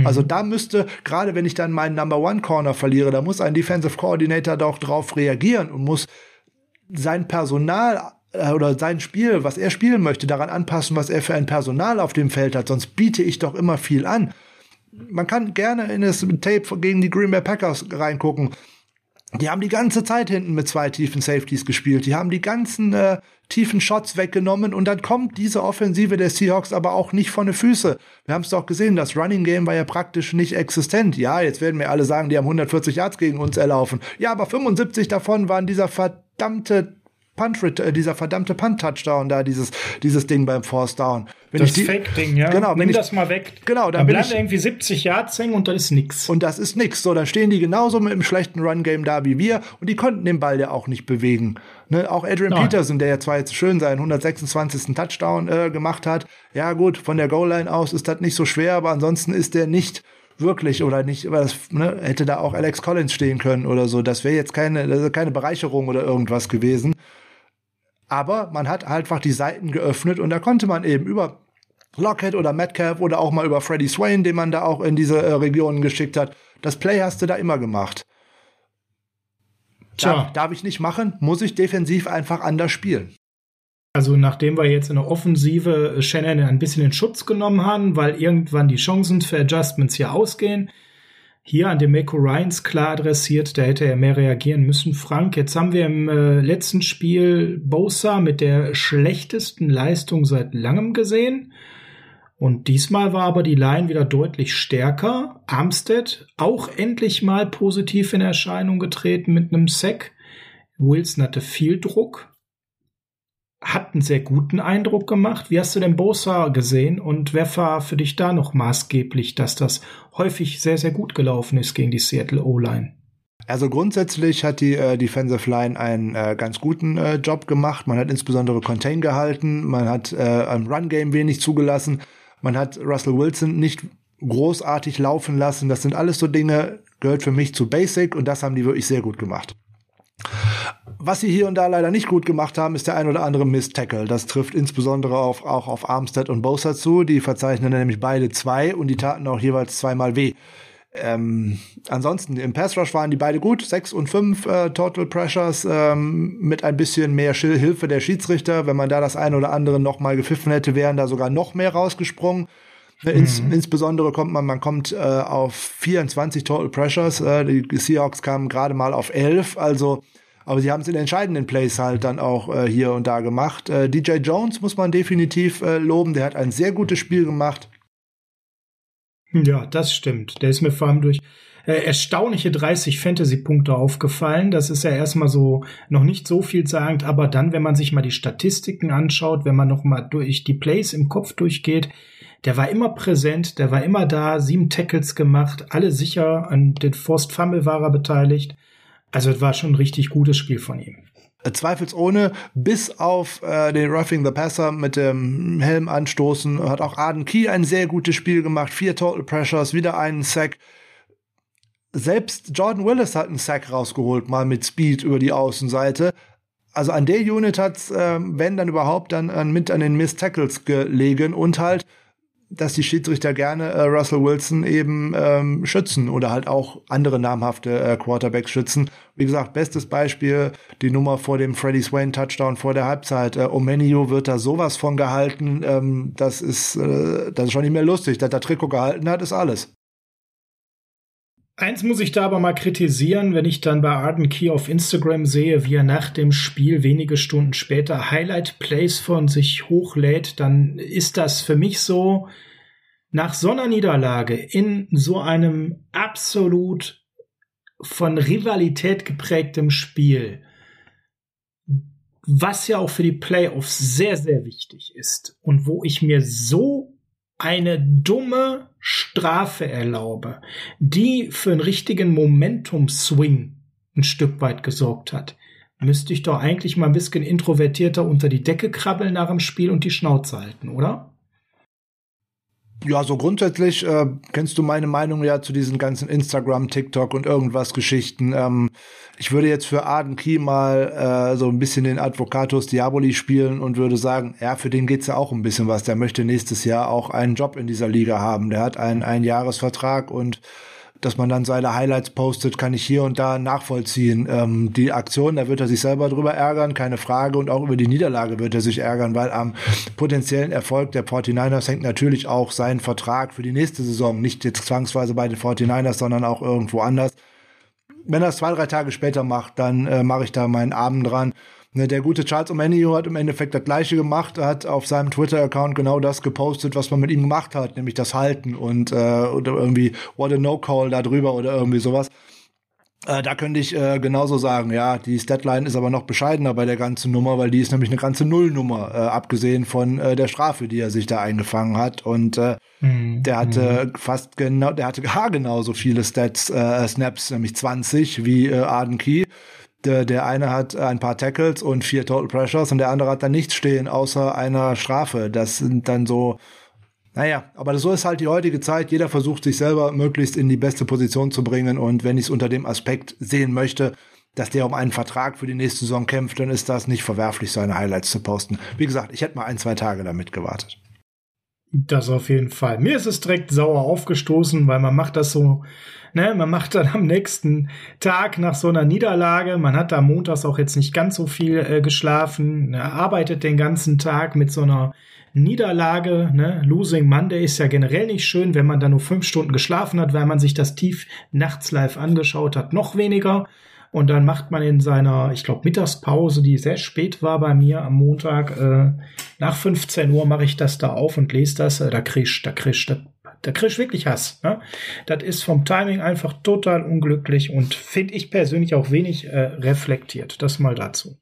[SPEAKER 2] Also mhm. da müsste, gerade wenn ich dann meinen Number One Corner verliere, da muss ein Defensive Coordinator doch drauf reagieren und muss sein Personal äh, oder sein Spiel, was er spielen möchte, daran anpassen, was er für ein Personal auf dem Feld hat. Sonst biete ich doch immer viel an. Man kann gerne in das Tape gegen die Green Bay Packers reingucken. Die haben die ganze Zeit hinten mit zwei tiefen Safeties gespielt. Die haben die ganzen äh, tiefen Shots weggenommen und dann kommt diese Offensive der Seahawks aber auch nicht von den Füße. Wir haben es doch gesehen, das Running Game war ja praktisch nicht existent. Ja, jetzt werden mir alle sagen, die haben 140 Yards gegen uns erlaufen. Ja, aber 75 davon waren dieser verdammte Punt, äh, dieser verdammte Punt-Touchdown da, dieses, dieses Ding beim Force Down.
[SPEAKER 1] Wenn das Fake-Ding, ja.
[SPEAKER 2] Genau,
[SPEAKER 1] Nimm ich, das mal weg.
[SPEAKER 2] Genau, dann,
[SPEAKER 1] dann bleibt irgendwie 70 Yards hängen und da ist nix.
[SPEAKER 2] Und das ist nix. So, dann stehen die genauso mit einem schlechten Run-Game da wie wir und die konnten den Ball ja auch nicht bewegen. Ne? Auch Adrian Nein. Peterson, der ja zwar jetzt schön seinen 126. Touchdown äh, gemacht hat. Ja, gut, von der Goal-Line aus ist das nicht so schwer, aber ansonsten ist der nicht wirklich oder nicht, aber das ne, hätte da auch Alex Collins stehen können oder so. Das wäre jetzt keine, keine Bereicherung oder irgendwas gewesen. Aber man hat einfach die Seiten geöffnet und da konnte man eben über Lockhead oder Metcalf oder auch mal über Freddie Swain, den man da auch in diese äh, Regionen geschickt hat. Das Play hast du da immer gemacht. Darf, darf ich nicht machen, muss ich defensiv einfach anders spielen.
[SPEAKER 1] Also nachdem wir jetzt in der Offensive Shannon ein bisschen in Schutz genommen haben, weil irgendwann die Chancen für Adjustments hier ausgehen, hier an Demeco Ryans klar adressiert, da hätte er mehr reagieren müssen. Frank, jetzt haben wir im äh, letzten Spiel Bosa mit der schlechtesten Leistung seit langem gesehen. Und diesmal war aber die Line wieder deutlich stärker. Armstead auch endlich mal positiv in Erscheinung getreten mit einem Sack. Wilson hatte viel Druck hat einen sehr guten Eindruck gemacht. Wie hast du den Bosa gesehen und wer war für dich da noch maßgeblich, dass das häufig sehr, sehr gut gelaufen ist gegen die Seattle O-Line?
[SPEAKER 2] Also grundsätzlich hat die äh, Defensive Line einen äh, ganz guten äh, Job gemacht. Man hat insbesondere Contain gehalten, man hat äh, am Run Game wenig zugelassen. Man hat Russell Wilson nicht großartig laufen lassen. Das sind alles so Dinge, gehört für mich zu Basic und das haben die wirklich sehr gut gemacht. Was sie hier und da leider nicht gut gemacht haben, ist der ein oder andere Miss-Tackle. Das trifft insbesondere auf, auch auf Armstead und Bosa zu. Die verzeichnen nämlich beide zwei und die taten auch jeweils zweimal weh. Ähm, ansonsten im Pass Rush waren die beide gut, sechs und fünf äh, Total Pressures ähm, mit ein bisschen mehr Hilfe der Schiedsrichter. Wenn man da das eine oder andere noch mal gepfiffen hätte, wären da sogar noch mehr rausgesprungen. Ne, ins, mhm. Insbesondere kommt man, man kommt äh, auf 24 Total Pressures. Äh, die Seahawks kamen gerade mal auf 11. Also, aber sie haben es in entscheidenden Plays halt dann auch äh, hier und da gemacht. Äh, DJ Jones muss man definitiv äh, loben. Der hat ein sehr gutes Spiel gemacht.
[SPEAKER 1] Ja, das stimmt. Der ist mir vor allem durch äh, erstaunliche 30 Fantasy-Punkte aufgefallen. Das ist ja erstmal so noch nicht so viel sagend, aber dann, wenn man sich mal die Statistiken anschaut, wenn man noch mal durch die Plays im Kopf durchgeht, der war immer präsent, der war immer da, sieben Tackles gemacht, alle sicher, an den Forced Fumble war er beteiligt. Also es war schon ein richtig gutes Spiel von ihm.
[SPEAKER 2] Äh, zweifelsohne, bis auf äh, den Roughing the Passer mit dem Helm anstoßen, hat auch Arden Key ein sehr gutes Spiel gemacht. Vier Total Pressures, wieder einen Sack. Selbst Jordan Willis hat einen Sack rausgeholt, mal mit Speed über die Außenseite. Also an der Unit hat's, äh, wenn dann überhaupt, dann äh, mit an den Miss Tackles gelegen und halt dass die Schiedsrichter gerne äh, Russell Wilson eben ähm, schützen oder halt auch andere namhafte äh, Quarterbacks schützen. Wie gesagt, bestes Beispiel die Nummer vor dem Freddie Swain Touchdown vor der Halbzeit. Äh, Omenio wird da sowas von gehalten, ähm, das ist äh, das ist schon nicht mehr lustig. Dass der Trikot gehalten hat, ist alles.
[SPEAKER 1] Eins muss ich da aber mal kritisieren, wenn ich dann bei Arden Key auf Instagram sehe, wie er nach dem Spiel wenige Stunden später Highlight Plays von sich hochlädt, dann ist das für mich so, nach so einer Niederlage in so einem absolut von Rivalität geprägtem Spiel, was ja auch für die Playoffs sehr, sehr wichtig ist und wo ich mir so eine dumme Strafe erlaube, die für einen richtigen Momentum-Swing ein Stück weit gesorgt hat, müsste ich doch eigentlich mal ein bisschen introvertierter unter die Decke krabbeln nach dem Spiel und die Schnauze halten, oder?
[SPEAKER 2] Ja, so grundsätzlich äh, kennst du meine Meinung ja zu diesen ganzen Instagram, TikTok und irgendwas Geschichten. Ähm, ich würde jetzt für Arden Key mal äh, so ein bisschen den Advocatus Diaboli spielen und würde sagen, ja, für den geht's ja auch ein bisschen was. Der möchte nächstes Jahr auch einen Job in dieser Liga haben. Der hat einen Einjahresvertrag und dass man dann seine Highlights postet, kann ich hier und da nachvollziehen. Ähm, die Aktion, da wird er sich selber drüber ärgern, keine Frage. Und auch über die Niederlage wird er sich ärgern, weil am potenziellen Erfolg der 49ers hängt natürlich auch sein Vertrag für die nächste Saison. Nicht jetzt zwangsweise bei den 49ers, sondern auch irgendwo anders. Wenn er es zwei, drei Tage später macht, dann äh, mache ich da meinen Abend dran. Ne, der gute Charles Omenio hat im Endeffekt das gleiche gemacht, hat auf seinem Twitter-Account genau das gepostet, was man mit ihm gemacht hat, nämlich das Halten und äh, oder irgendwie What a No-Call da drüber oder irgendwie sowas. Äh, da könnte ich äh, genauso sagen, ja, die Statline ist aber noch bescheidener bei der ganzen Nummer, weil die ist nämlich eine ganze Nullnummer, äh, abgesehen von äh, der Strafe, die er sich da eingefangen hat. Und äh, mhm. der hatte mhm. fast genau, der hatte gar <laughs> genauso viele Stats, äh, Snaps, nämlich 20 wie äh, Arden Key. Der, der eine hat ein paar Tackles und vier Total Pressures und der andere hat dann nichts stehen, außer einer Strafe. Das sind dann so, naja, aber so ist halt die heutige Zeit. Jeder versucht sich selber möglichst in die beste Position zu bringen und wenn ich es unter dem Aspekt sehen möchte, dass der um einen Vertrag für die nächste Saison kämpft, dann ist das nicht verwerflich, seine Highlights zu posten. Wie gesagt, ich hätte mal ein, zwei Tage damit gewartet.
[SPEAKER 1] Das auf jeden Fall. Mir ist es direkt sauer aufgestoßen, weil man macht das so Ne, man macht dann am nächsten Tag nach so einer Niederlage, man hat da montags auch jetzt nicht ganz so viel äh, geschlafen, ne, arbeitet den ganzen Tag mit so einer Niederlage, ne? Losing Monday ist ja generell nicht schön, wenn man da nur fünf Stunden geschlafen hat, weil man sich das tief nachts live angeschaut hat, noch weniger. Und dann macht man in seiner, ich glaube, Mittagspause, die sehr spät war bei mir am Montag, äh, nach 15 Uhr mache ich das da auf und lese das. Äh, da kriegst, da kriegst, da da kriegst du wirklich Hass. Ne? Das ist vom Timing einfach total unglücklich und finde ich persönlich auch wenig äh, reflektiert. Das mal dazu.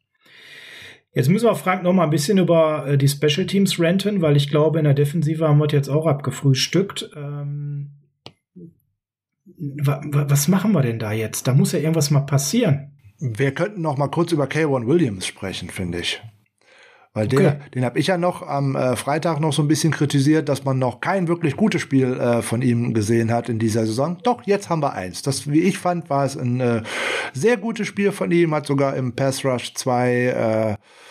[SPEAKER 1] Jetzt müssen wir Frank noch mal ein bisschen über äh, die Special Teams renten, weil ich glaube, in der Defensive haben wir jetzt auch abgefrühstückt. Ähm, wa was machen wir denn da jetzt? Da muss ja irgendwas mal passieren.
[SPEAKER 2] Wir könnten noch mal kurz über K1 Williams sprechen, finde ich. Weil den, okay. den habe ich ja noch am äh, Freitag noch so ein bisschen kritisiert, dass man noch kein wirklich gutes Spiel äh, von ihm gesehen hat in dieser Saison. Doch, jetzt haben wir eins. Das, wie ich fand, war es ein äh, sehr gutes Spiel von ihm, hat sogar im Pass Rush zwei äh,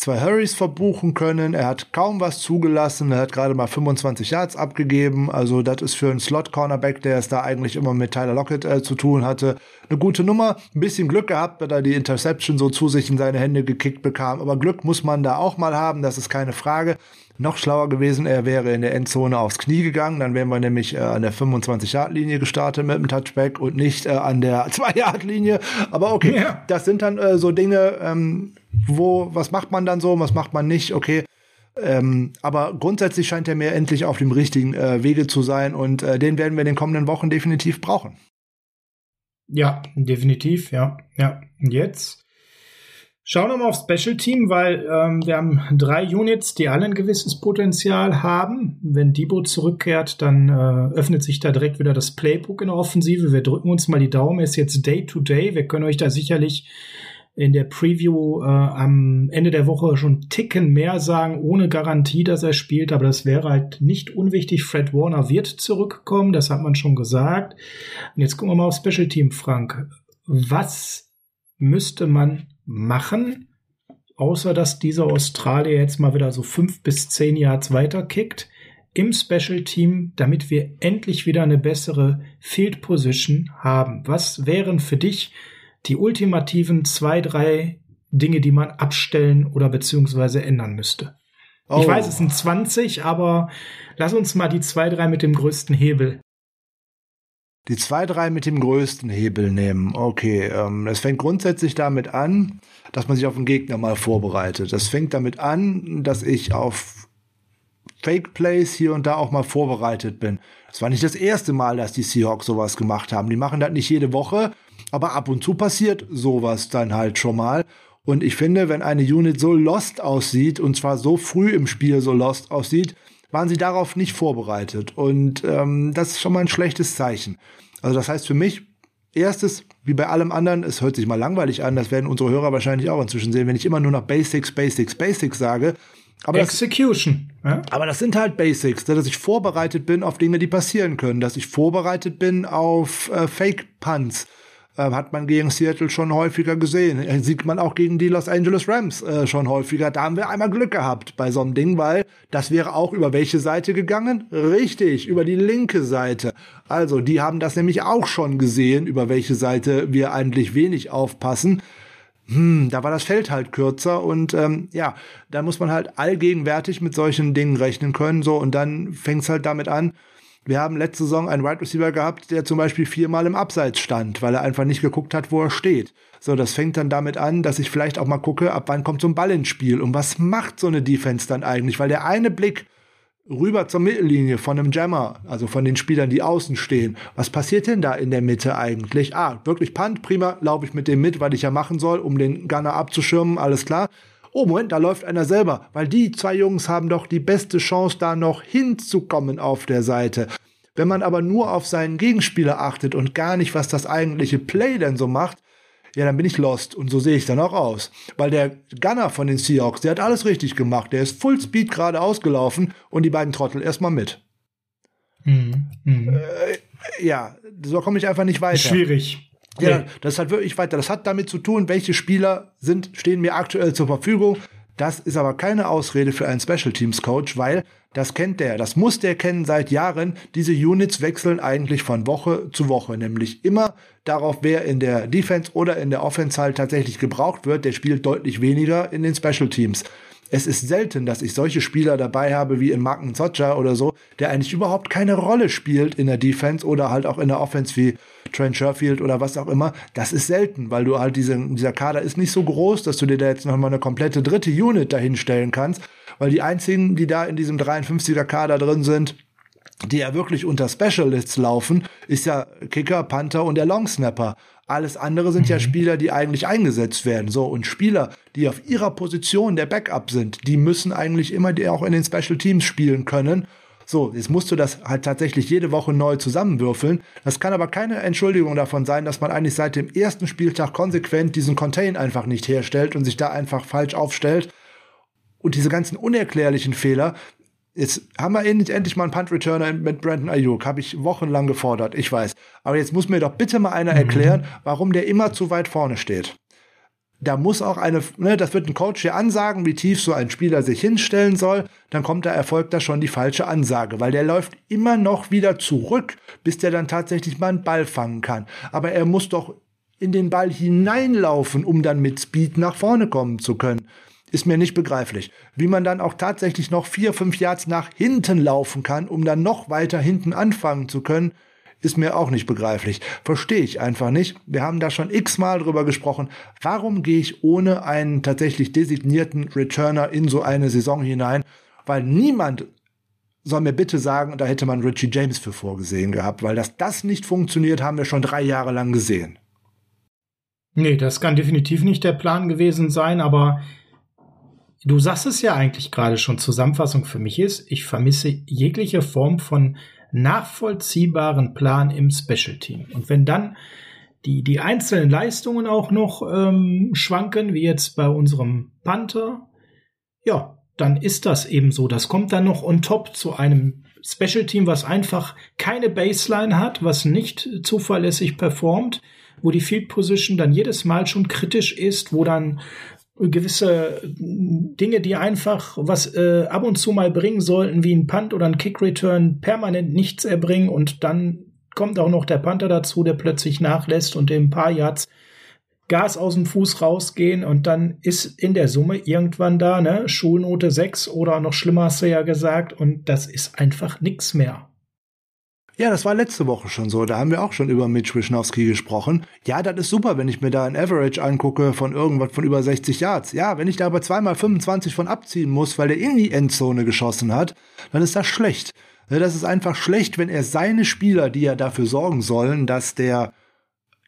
[SPEAKER 2] zwei Hurries verbuchen können. Er hat kaum was zugelassen. Er hat gerade mal 25 Yards abgegeben. Also das ist für einen Slot-Cornerback, der es da eigentlich immer mit Tyler Lockett äh, zu tun hatte, eine gute Nummer. Ein bisschen Glück gehabt, weil er die Interception so zu sich in seine Hände gekickt bekam. Aber Glück muss man da auch mal haben, das ist keine Frage. Noch schlauer gewesen, er wäre in der Endzone aufs Knie gegangen, dann wären wir nämlich äh, an der 25-Yard-Linie gestartet mit dem Touchback und nicht äh, an der <laughs> 2-Yard-Linie. Aber okay, ja. das sind dann äh, so Dinge, ähm, wo, was macht man dann so, was macht man nicht, okay. Ähm, aber grundsätzlich scheint er mir endlich auf dem richtigen äh, Wege zu sein und äh, den werden wir in den kommenden Wochen definitiv brauchen.
[SPEAKER 1] Ja, definitiv, ja. Ja. Und jetzt schauen wir mal auf Special Team, weil ähm, wir haben drei Units, die alle ein gewisses Potenzial haben. Wenn Debo zurückkehrt, dann äh, öffnet sich da direkt wieder das Playbook in der Offensive. Wir drücken uns mal die Daumen. Es ist jetzt Day to Day. Wir können euch da sicherlich in der Preview äh, am Ende der Woche schon Ticken mehr sagen, ohne Garantie, dass er spielt, aber das wäre halt nicht unwichtig. Fred Warner wird zurückkommen, das hat man schon gesagt. Und jetzt gucken wir mal auf Special Team, Frank. Was müsste man machen, außer dass dieser Australier jetzt mal wieder so fünf bis zehn Yards weiterkickt? im Special Team, damit wir endlich wieder eine bessere Field Position haben. Was wären für dich die ultimativen zwei, drei Dinge, die man abstellen oder beziehungsweise ändern müsste. Oh. Ich weiß, es sind 20, aber lass uns mal die zwei, drei mit dem größten Hebel.
[SPEAKER 2] Die zwei, drei mit dem größten Hebel nehmen. Okay, ähm, es fängt grundsätzlich damit an, dass man sich auf den Gegner mal vorbereitet. Das fängt damit an, dass ich auf Fake Plays hier und da auch mal vorbereitet bin. Das war nicht das erste Mal, dass die Seahawks sowas gemacht haben. Die machen das nicht jede Woche, aber ab und zu passiert sowas dann halt schon mal. Und ich finde, wenn eine Unit so lost aussieht, und zwar so früh im Spiel so lost aussieht, waren sie darauf nicht vorbereitet. Und ähm, das ist schon mal ein schlechtes Zeichen. Also das heißt für mich, erstes, wie bei allem anderen, es hört sich mal langweilig an, das werden unsere Hörer wahrscheinlich auch inzwischen sehen, wenn ich immer nur noch Basics, Basics, Basics sage.
[SPEAKER 1] Aber Execution.
[SPEAKER 2] Das, ja? Aber das sind halt Basics, dass ich vorbereitet bin auf Dinge, die passieren können, dass ich vorbereitet bin auf äh, Fake-Punts, äh, hat man gegen Seattle schon häufiger gesehen. Äh, sieht man auch gegen die Los Angeles Rams äh, schon häufiger. Da haben wir einmal Glück gehabt bei so einem Ding, weil das wäre auch über welche Seite gegangen? Richtig, über die linke Seite. Also, die haben das nämlich auch schon gesehen, über welche Seite wir eigentlich wenig aufpassen hm, da war das Feld halt kürzer und ähm, ja, da muss man halt allgegenwärtig mit solchen Dingen rechnen können. So, und dann fängt's halt damit an, wir haben letzte Saison einen Wide Receiver gehabt, der zum Beispiel viermal im Abseits stand, weil er einfach nicht geguckt hat, wo er steht. So, das fängt dann damit an, dass ich vielleicht auch mal gucke, ab wann kommt so ein Ball ins Spiel und was macht so eine Defense dann eigentlich? Weil der eine Blick rüber zur Mittellinie von einem Jammer, also von den Spielern, die außen stehen. Was passiert denn da in der Mitte eigentlich? Ah, wirklich Punt, prima, laufe ich mit dem mit, weil ich ja machen soll, um den Gunner abzuschirmen, alles klar oh Moment, da läuft einer selber, weil die zwei Jungs haben doch die beste Chance, da noch hinzukommen auf der Seite. Wenn man aber nur auf seinen Gegenspieler achtet und gar nicht, was das eigentliche Play denn so macht, ja, dann bin ich lost. Und so sehe ich dann auch aus. Weil der Gunner von den Seahawks, der hat alles richtig gemacht. Der ist Full Speed gerade ausgelaufen und die beiden Trottel erstmal mit. Mhm. Mhm. Äh, ja, so komme ich einfach nicht weiter.
[SPEAKER 1] Schwierig.
[SPEAKER 2] Ja, nee. das hat wirklich weiter. Das hat damit zu tun, welche Spieler sind, stehen mir aktuell zur Verfügung. Das ist aber keine Ausrede für einen Special Teams Coach, weil das kennt der, das muss der kennen seit Jahren. Diese Units wechseln eigentlich von Woche zu Woche, nämlich immer darauf, wer in der Defense oder in der Offense halt tatsächlich gebraucht wird. Der spielt deutlich weniger in den Special Teams. Es ist selten, dass ich solche Spieler dabei habe wie in Marken Zocha oder so, der eigentlich überhaupt keine Rolle spielt in der Defense oder halt auch in der Offense wie Trent Sherfield oder was auch immer. Das ist selten, weil du halt diese, dieser Kader ist nicht so groß, dass du dir da jetzt noch mal eine komplette dritte Unit dahinstellen kannst, weil die einzigen, die da in diesem 53er Kader drin sind, die ja wirklich unter Specialists laufen, ist ja Kicker, Panther und der Longsnapper. Alles andere sind mhm. ja Spieler, die eigentlich eingesetzt werden. So, und Spieler, die auf ihrer Position der Backup sind, die müssen eigentlich immer die auch in den Special Teams spielen können. So, jetzt musst du das halt tatsächlich jede Woche neu zusammenwürfeln. Das kann aber keine Entschuldigung davon sein, dass man eigentlich seit dem ersten Spieltag konsequent diesen Contain einfach nicht herstellt und sich da einfach falsch aufstellt. Und diese ganzen unerklärlichen Fehler, Jetzt haben wir endlich mal einen Punt-Returner mit Brandon Ayuk. Habe ich wochenlang gefordert, ich weiß. Aber jetzt muss mir doch bitte mal einer mhm. erklären, warum der immer zu weit vorne steht. Da muss auch eine, ne, das wird ein Coach hier ansagen, wie tief so ein Spieler sich hinstellen soll. Dann kommt da erfolgt da schon die falsche Ansage, weil der läuft immer noch wieder zurück, bis der dann tatsächlich mal einen Ball fangen kann. Aber er muss doch in den Ball hineinlaufen, um dann mit Speed nach vorne kommen zu können ist mir nicht begreiflich. Wie man dann auch tatsächlich noch vier, fünf Yards nach hinten laufen kann, um dann noch weiter hinten anfangen zu können, ist mir auch nicht begreiflich. Verstehe ich einfach nicht. Wir haben da schon x-mal drüber gesprochen. Warum gehe ich ohne einen tatsächlich designierten Returner in so eine Saison hinein? Weil niemand soll mir bitte sagen, da hätte man Richie James für vorgesehen gehabt, weil dass das nicht funktioniert, haben wir schon drei Jahre lang gesehen.
[SPEAKER 1] Nee, das kann definitiv nicht der Plan gewesen sein, aber Du sagst es ja eigentlich gerade schon, Zusammenfassung für mich ist, ich vermisse jegliche Form von nachvollziehbaren Plan im Special Team. Und wenn dann die, die einzelnen Leistungen auch noch ähm, schwanken, wie jetzt bei unserem Panther, ja, dann ist das eben so. Das kommt dann noch on top zu einem Special Team, was einfach keine Baseline hat, was nicht zuverlässig performt, wo die Field Position dann jedes Mal schon kritisch ist, wo dann gewisse Dinge, die einfach was äh, ab und zu mal bringen sollten, wie ein Punt oder ein Kick-Return, permanent nichts erbringen und dann kommt auch noch der Panther dazu, der plötzlich nachlässt und dem paar Yards Gas aus dem Fuß rausgehen und dann ist in der Summe irgendwann da, ne, Schulnote 6 oder noch schlimmer hast du ja gesagt und das ist einfach nix mehr.
[SPEAKER 2] Ja, das war letzte Woche schon so. Da haben wir auch schon über Mitch Wischnowski gesprochen. Ja, das ist super, wenn ich mir da ein Average angucke von irgendwas von über 60 Yards. Ja, wenn ich da aber zweimal 25 von abziehen muss, weil der in die Endzone geschossen hat, dann ist das schlecht. Das ist einfach schlecht, wenn er seine Spieler, die ja dafür sorgen sollen, dass der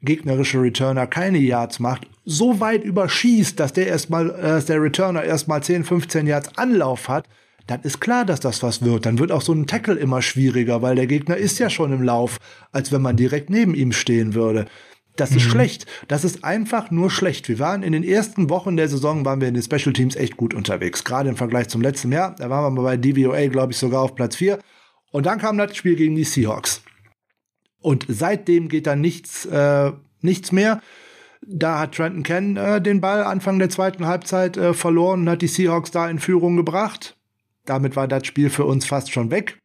[SPEAKER 2] gegnerische Returner keine Yards macht, so weit überschießt, dass der erstmal, äh, dass der Returner erstmal 10, 15 Yards Anlauf hat, dann ist klar, dass das was wird. Dann wird auch so ein Tackle immer schwieriger, weil der Gegner ist ja schon im Lauf, als wenn man direkt neben ihm stehen würde. Das ist mhm. schlecht. Das ist einfach nur schlecht. Wir waren in den ersten Wochen der Saison, waren wir in den Special Teams echt gut unterwegs. Gerade im Vergleich zum letzten Jahr. Da waren wir bei DVOA, glaube ich, sogar auf Platz 4. Und dann kam das Spiel gegen die Seahawks. Und seitdem geht da nichts, äh, nichts mehr. Da hat Trenton Ken äh, den Ball Anfang der zweiten Halbzeit äh, verloren und hat die Seahawks da in Führung gebracht. Damit war das Spiel für uns fast schon weg.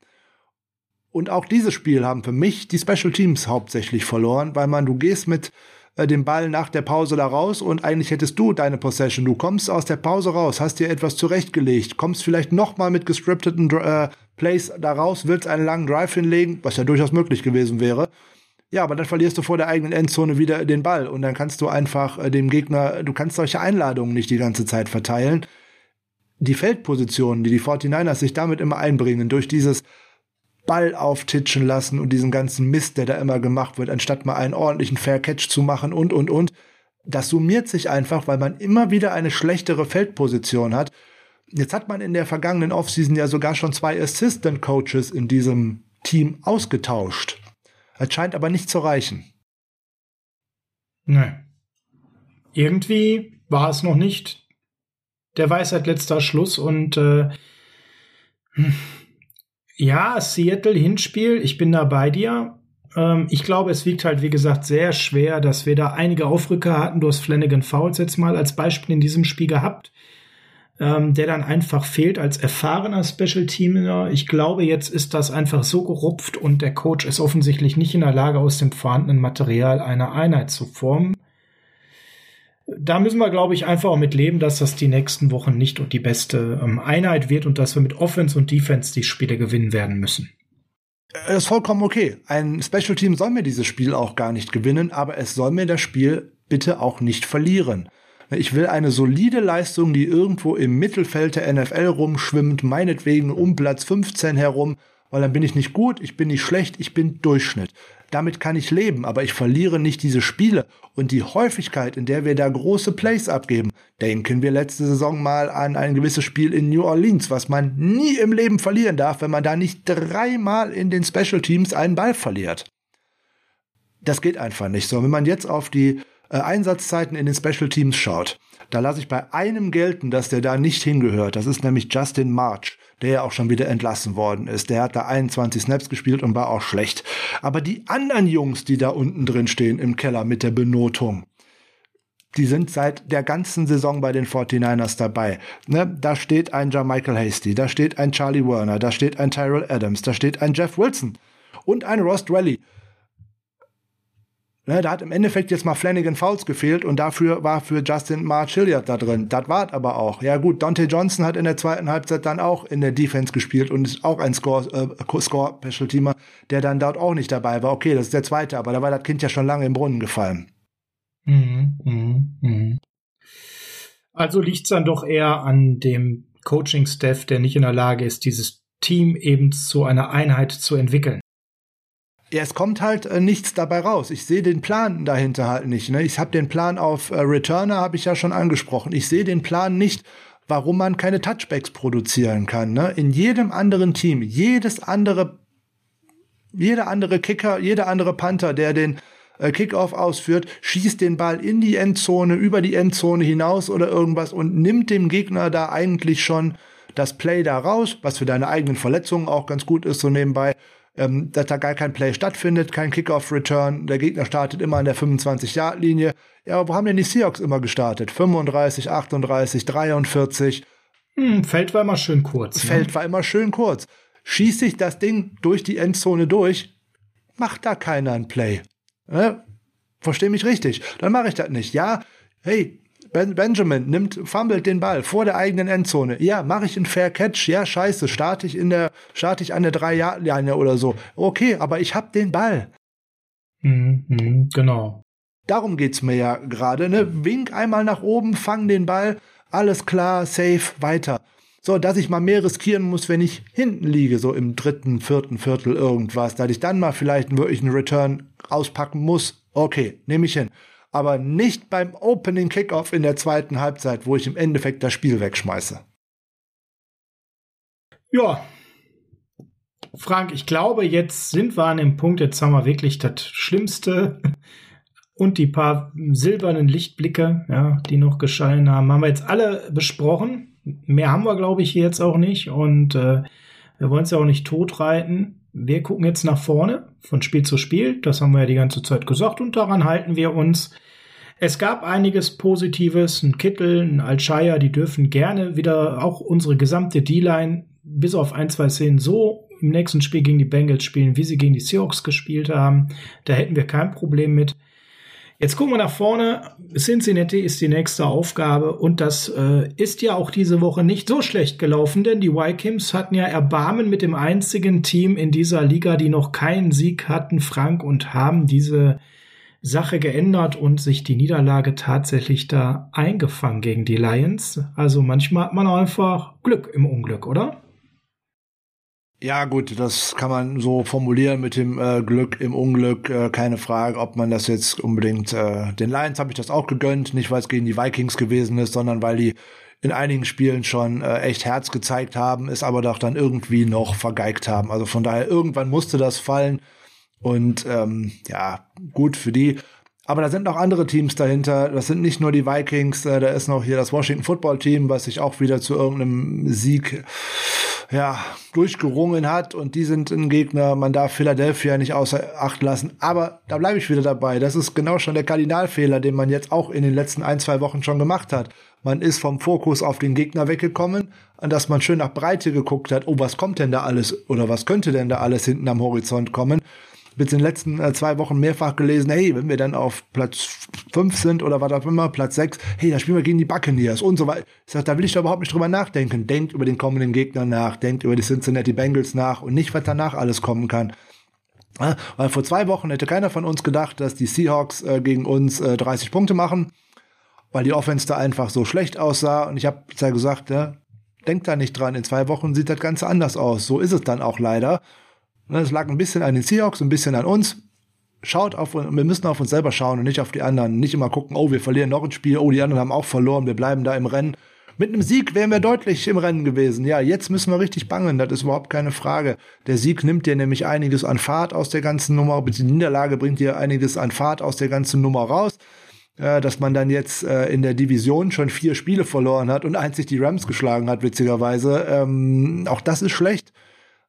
[SPEAKER 2] Und auch dieses Spiel haben für mich die Special Teams hauptsächlich verloren, weil man, du gehst mit äh, dem Ball nach der Pause da raus und eigentlich hättest du deine Possession. Du kommst aus der Pause raus, hast dir etwas zurechtgelegt, kommst vielleicht nochmal mit gescripteten äh, Plays da raus, willst einen langen Drive hinlegen, was ja durchaus möglich gewesen wäre. Ja, aber dann verlierst du vor der eigenen Endzone wieder den Ball und dann kannst du einfach äh, dem Gegner, du kannst solche Einladungen nicht die ganze Zeit verteilen die Feldpositionen, die die 49ers sich damit immer einbringen, durch dieses Ball auftitschen lassen und diesen ganzen Mist, der da immer gemacht wird, anstatt mal einen ordentlichen Fair Catch zu machen und, und, und. Das summiert sich einfach, weil man immer wieder eine schlechtere Feldposition hat. Jetzt hat man in der vergangenen Offseason ja sogar schon zwei Assistant Coaches in diesem Team ausgetauscht. Es scheint aber nicht zu reichen.
[SPEAKER 1] Nein. Irgendwie war es noch nicht der Weisheit letzter Schluss und äh, ja, Seattle Hinspiel, ich bin da bei dir. Ähm, ich glaube, es wiegt halt, wie gesagt, sehr schwer, dass wir da einige Aufrücker hatten. Du hast Flanagan Fouls jetzt mal als Beispiel in diesem Spiel gehabt, ähm, der dann einfach fehlt als erfahrener Special Teamer. Ich glaube, jetzt ist das einfach so gerupft und der Coach ist offensichtlich nicht in der Lage, aus dem vorhandenen Material eine Einheit zu formen da müssen wir, glaube ich, einfach auch mit leben, dass das die nächsten Wochen nicht die beste ähm, Einheit wird und dass wir mit Offense und Defense die Spiele gewinnen werden müssen.
[SPEAKER 2] Das äh, ist vollkommen okay. Ein Special Team soll mir dieses Spiel auch gar nicht gewinnen, aber es soll mir das Spiel bitte auch nicht verlieren. Ich will eine solide Leistung, die irgendwo im Mittelfeld der NFL rumschwimmt, meinetwegen um Platz 15 herum, weil dann bin ich nicht gut, ich bin nicht schlecht, ich bin Durchschnitt damit kann ich leben, aber ich verliere nicht diese Spiele und die Häufigkeit, in der wir da große Plays abgeben. Denken wir letzte Saison mal an ein gewisses Spiel in New Orleans, was man nie im Leben verlieren darf, wenn man da nicht dreimal in den Special Teams einen Ball verliert. Das geht einfach nicht so. Wenn man jetzt auf die äh, Einsatzzeiten in den Special Teams schaut, Da lasse ich bei einem gelten, dass der da nicht hingehört. Das ist nämlich Justin March, der ja auch schon wieder entlassen worden ist. Der hat da 21 Snaps gespielt und war auch schlecht. Aber die anderen Jungs, die da unten drin stehen im Keller mit der Benotung, die sind seit der ganzen Saison bei den 49ers dabei. Ne? Da steht ein Michael Hasty, da steht ein Charlie Werner, da steht ein Tyrell Adams, da steht ein Jeff Wilson und ein Ross Dwelly. Ne, da hat im Endeffekt jetzt mal Flanagan Fouls gefehlt und dafür war für Justin March Hilliard da drin. Das war aber auch. Ja gut, Dante Johnson hat in der zweiten Halbzeit dann auch in der Defense gespielt und ist auch ein Score-Special-Teamer, äh, der dann dort auch nicht dabei war. Okay, das ist der zweite, aber da war das Kind ja schon lange im Brunnen gefallen.
[SPEAKER 1] Mhm, mh, mh. Also liegt es dann doch eher an dem Coaching-Staff, der nicht in der Lage ist, dieses Team eben zu einer Einheit zu entwickeln.
[SPEAKER 2] Ja, es kommt halt äh, nichts dabei raus. Ich sehe den Plan dahinter halt nicht. Ne? Ich habe den Plan auf äh, Returner, habe ich ja schon angesprochen. Ich sehe den Plan nicht, warum man keine Touchbacks produzieren kann. Ne? In jedem anderen Team, jedes andere, jeder andere Kicker, jeder andere Panther, der den äh, Kickoff ausführt, schießt den Ball in die Endzone, über die Endzone hinaus oder irgendwas und nimmt dem Gegner da eigentlich schon das Play da raus, was für deine eigenen Verletzungen auch ganz gut ist, so nebenbei ähm, dass da gar kein Play stattfindet, kein Kickoff-Return. Der Gegner startet immer an der 25-Yard-Linie. Ja, aber wo haben denn die Seahawks immer gestartet? 35, 38, 43.
[SPEAKER 1] Hm, Feld war immer schön kurz.
[SPEAKER 2] Ne? Feld war immer schön kurz. Schießt sich das Ding durch die Endzone durch, macht da keiner ein Play. Ne? Versteh mich richtig. Dann mache ich das nicht. Ja, hey, ben Benjamin nimmt, fummelt den Ball vor der eigenen Endzone. Ja, mache ich einen Fair Catch? Ja, scheiße, starte ich in der, starte ich an der drei Jahr Linie oder so. Okay, aber ich hab den Ball.
[SPEAKER 1] Mhm, mhm, genau.
[SPEAKER 2] Darum geht's mir ja gerade, ne? Wink einmal nach oben, fang den Ball, alles klar, safe, weiter. So, dass ich mal mehr riskieren muss, wenn ich hinten liege, so im dritten, vierten Viertel irgendwas, dass ich dann mal vielleicht wirklich einen Return auspacken muss. Okay, nehme ich hin aber nicht beim Opening Kickoff in der zweiten Halbzeit, wo ich im Endeffekt das Spiel wegschmeiße.
[SPEAKER 1] Ja. Frank, ich glaube, jetzt sind wir an dem Punkt, jetzt haben wir wirklich das Schlimmste <laughs> und die paar silbernen Lichtblicke, ja, die noch geschallen haben, haben wir jetzt alle besprochen. Mehr haben wir, glaube ich, jetzt auch nicht. Und äh, wir wollen es ja auch nicht totreiten. Wir gucken jetzt nach vorne von Spiel zu Spiel. Das haben wir ja die ganze Zeit gesagt und daran halten wir uns. Es gab einiges Positives. Ein Kittel, ein Alshaya, die dürfen gerne wieder auch unsere gesamte D-Line bis auf ein, zwei Szenen so im nächsten Spiel gegen die Bengals spielen, wie sie gegen die Seahawks gespielt haben. Da hätten wir kein Problem mit. Jetzt gucken wir nach vorne. Cincinnati ist die nächste Aufgabe und das äh, ist ja auch diese Woche nicht so schlecht gelaufen, denn die Vikings hatten ja Erbarmen mit dem einzigen Team in dieser Liga, die noch keinen Sieg hatten, Frank, und haben diese Sache geändert und sich die Niederlage tatsächlich da eingefangen gegen die Lions. Also manchmal hat man einfach Glück im Unglück, oder?
[SPEAKER 2] Ja, gut, das kann man so formulieren mit dem äh, Glück im Unglück. Äh, keine Frage, ob man das jetzt unbedingt. Äh, den Lions habe ich das auch gegönnt, nicht weil es gegen die Vikings gewesen ist, sondern weil die in einigen Spielen schon äh, echt Herz gezeigt haben, es aber doch dann irgendwie noch vergeigt haben. Also von daher, irgendwann musste das fallen. Und ähm, ja, gut für die. Aber da sind noch andere Teams dahinter. Das sind nicht nur die Vikings, äh, da ist noch hier das Washington Football Team, was sich auch wieder zu irgendeinem Sieg ja, durchgerungen hat und die sind ein Gegner. Man darf Philadelphia nicht außer Acht lassen. Aber da bleibe ich wieder dabei. Das ist genau schon der Kardinalfehler, den man jetzt auch in den letzten ein, zwei Wochen schon gemacht hat. Man ist vom Fokus auf den Gegner weggekommen, an dass man schön nach Breite geguckt hat. Oh, was kommt denn da alles oder was könnte denn da alles hinten am Horizont kommen? Jetzt in den letzten äh, zwei Wochen mehrfach gelesen, hey, wenn wir dann auf Platz fünf sind oder was auch immer, Platz sechs, hey, da spielen wir gegen die Buccaneers und so weiter. Ich sag, da will ich doch überhaupt nicht drüber nachdenken. Denkt über den kommenden Gegner nach, denkt über die Cincinnati Bengals nach und nicht, was danach alles kommen kann. Ja, weil vor zwei Wochen hätte keiner von uns gedacht, dass die Seahawks äh, gegen uns äh, 30 Punkte machen, weil die Offense da einfach so schlecht aussah. Und ich habe ja gesagt, ja, denkt da nicht dran, in zwei Wochen sieht das Ganze anders aus. So ist es dann auch leider. Ne, es lag ein bisschen an den Seahawks, ein bisschen an uns. Schaut auf, wir müssen auf uns selber schauen und nicht auf die anderen. Nicht immer gucken, oh, wir verlieren noch ein Spiel, oh, die anderen haben auch verloren, wir bleiben da im Rennen. Mit einem Sieg wären wir deutlich im Rennen gewesen. Ja, jetzt müssen wir richtig bangen, das ist überhaupt keine Frage. Der Sieg nimmt dir nämlich einiges an Fahrt aus der ganzen Nummer, die Niederlage bringt dir einiges an Fahrt aus der ganzen Nummer raus. äh, dass man dann jetzt äh, in der Division schon vier Spiele verloren hat und einzig die Rams geschlagen hat, witzigerweise. Ähm, auch das ist schlecht.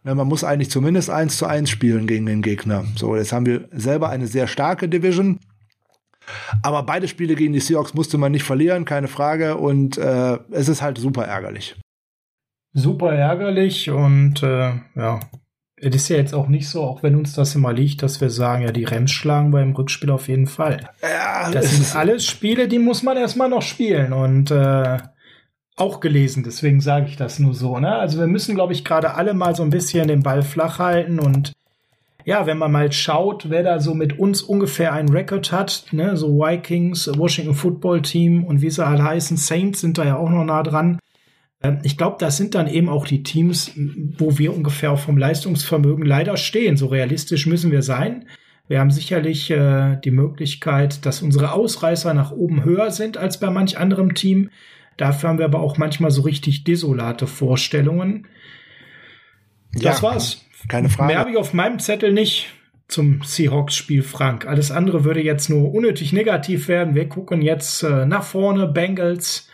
[SPEAKER 2] Ja, man muss eigentlich zumindest eins zu eins spielen gegen den Gegner. So, jetzt haben wir selber eine sehr starke Division. Aber beide Spiele gegen die Seahawks musste man nicht verlieren, keine Frage. Und äh, es ist halt super ärgerlich.
[SPEAKER 1] Super ärgerlich und äh, ja, es ist ja jetzt auch nicht so, auch wenn uns das immer liegt, dass wir sagen, ja, die Rams schlagen beim Rückspiel auf jeden Fall. Ja, das sind alles Spiele, die muss man erstmal noch spielen und äh, auch gelesen, deswegen sage ich das nur so. Ne? Also wir müssen, glaube ich, gerade alle mal so ein bisschen den Ball flach halten und ja, wenn man mal schaut, wer da so mit uns ungefähr einen Rekord hat, ne, so Vikings, Washington Football Team und wie sie alle heißen, Saints sind da ja auch noch nah dran. Ähm, ich glaube, das sind dann eben auch die Teams, wo wir ungefähr auch vom Leistungsvermögen leider stehen. So realistisch müssen wir sein. Wir haben sicherlich äh, die Möglichkeit, dass unsere Ausreißer nach oben höher sind als bei manch anderem Team. Dafür haben wir aber auch manchmal so richtig desolate Vorstellungen. Das ja, war's.
[SPEAKER 2] Keine Frage.
[SPEAKER 1] Mehr habe ich auf meinem Zettel nicht zum Seahawks-Spiel, Frank. Alles andere würde jetzt nur unnötig negativ werden. Wir gucken jetzt äh, nach vorne. Bengals.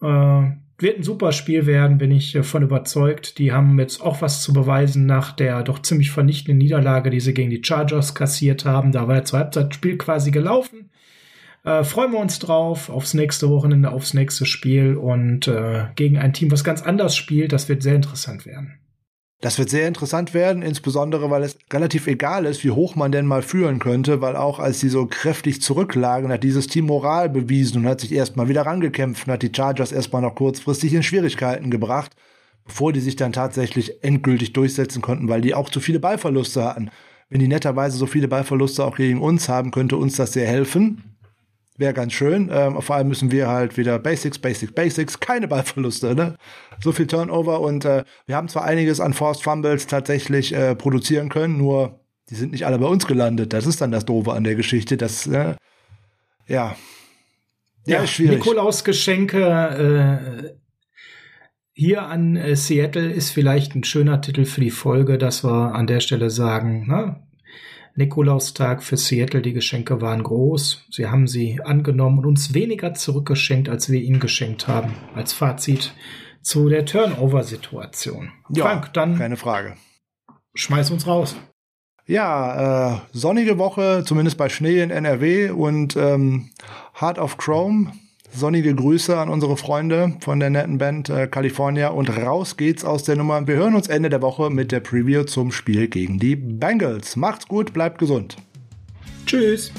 [SPEAKER 1] Äh, wird ein super Spiel werden, bin ich davon äh, überzeugt. Die haben jetzt auch was zu beweisen nach der doch ziemlich vernichtenden Niederlage, die sie gegen die Chargers kassiert haben. Da war ja zur Halbzeit Spiel quasi gelaufen. Äh, freuen wir uns drauf, aufs nächste Wochenende, aufs nächste Spiel und äh, gegen ein Team, was ganz anders spielt. Das wird sehr interessant werden.
[SPEAKER 2] Das wird sehr interessant werden, insbesondere weil es relativ egal ist, wie hoch man denn mal führen könnte, weil auch als sie so kräftig zurücklagen, hat dieses Team Moral bewiesen und hat sich erstmal wieder rangekämpft und hat die Chargers erstmal noch kurzfristig in Schwierigkeiten gebracht, bevor die sich dann tatsächlich endgültig durchsetzen konnten, weil die auch zu viele Ballverluste hatten. Wenn die netterweise so viele Ballverluste auch gegen uns haben, könnte uns das sehr helfen. Wäre ganz schön. Ähm, vor allem müssen wir halt wieder Basics, Basics, Basics, keine Ballverluste, ne? So viel Turnover und äh, wir haben zwar einiges an Forced Fumbles tatsächlich äh, produzieren können, nur die sind nicht alle bei uns gelandet. Das ist dann das Doofe an der Geschichte. Das, äh, ja.
[SPEAKER 1] Ja, ja schwierig. Nikolaus Geschenke äh, hier an äh, Seattle ist vielleicht ein schöner Titel für die Folge, dass wir an der Stelle sagen, ne? Nikolaustag für Seattle. Die Geschenke waren groß. Sie haben sie angenommen und uns weniger zurückgeschenkt, als wir ihnen geschenkt haben. Als Fazit zu der Turnover-Situation.
[SPEAKER 2] Ja, Frank, dann. Keine Frage.
[SPEAKER 1] Schmeiß uns raus.
[SPEAKER 2] Ja, äh, sonnige Woche, zumindest bei Schnee in NRW und ähm, Heart of Chrome Sonnige Grüße an unsere Freunde von der netten Band äh, California und raus geht's aus der Nummer. Wir hören uns Ende der Woche mit der Preview zum Spiel gegen die Bengals. Macht's gut, bleibt gesund.
[SPEAKER 1] Tschüss.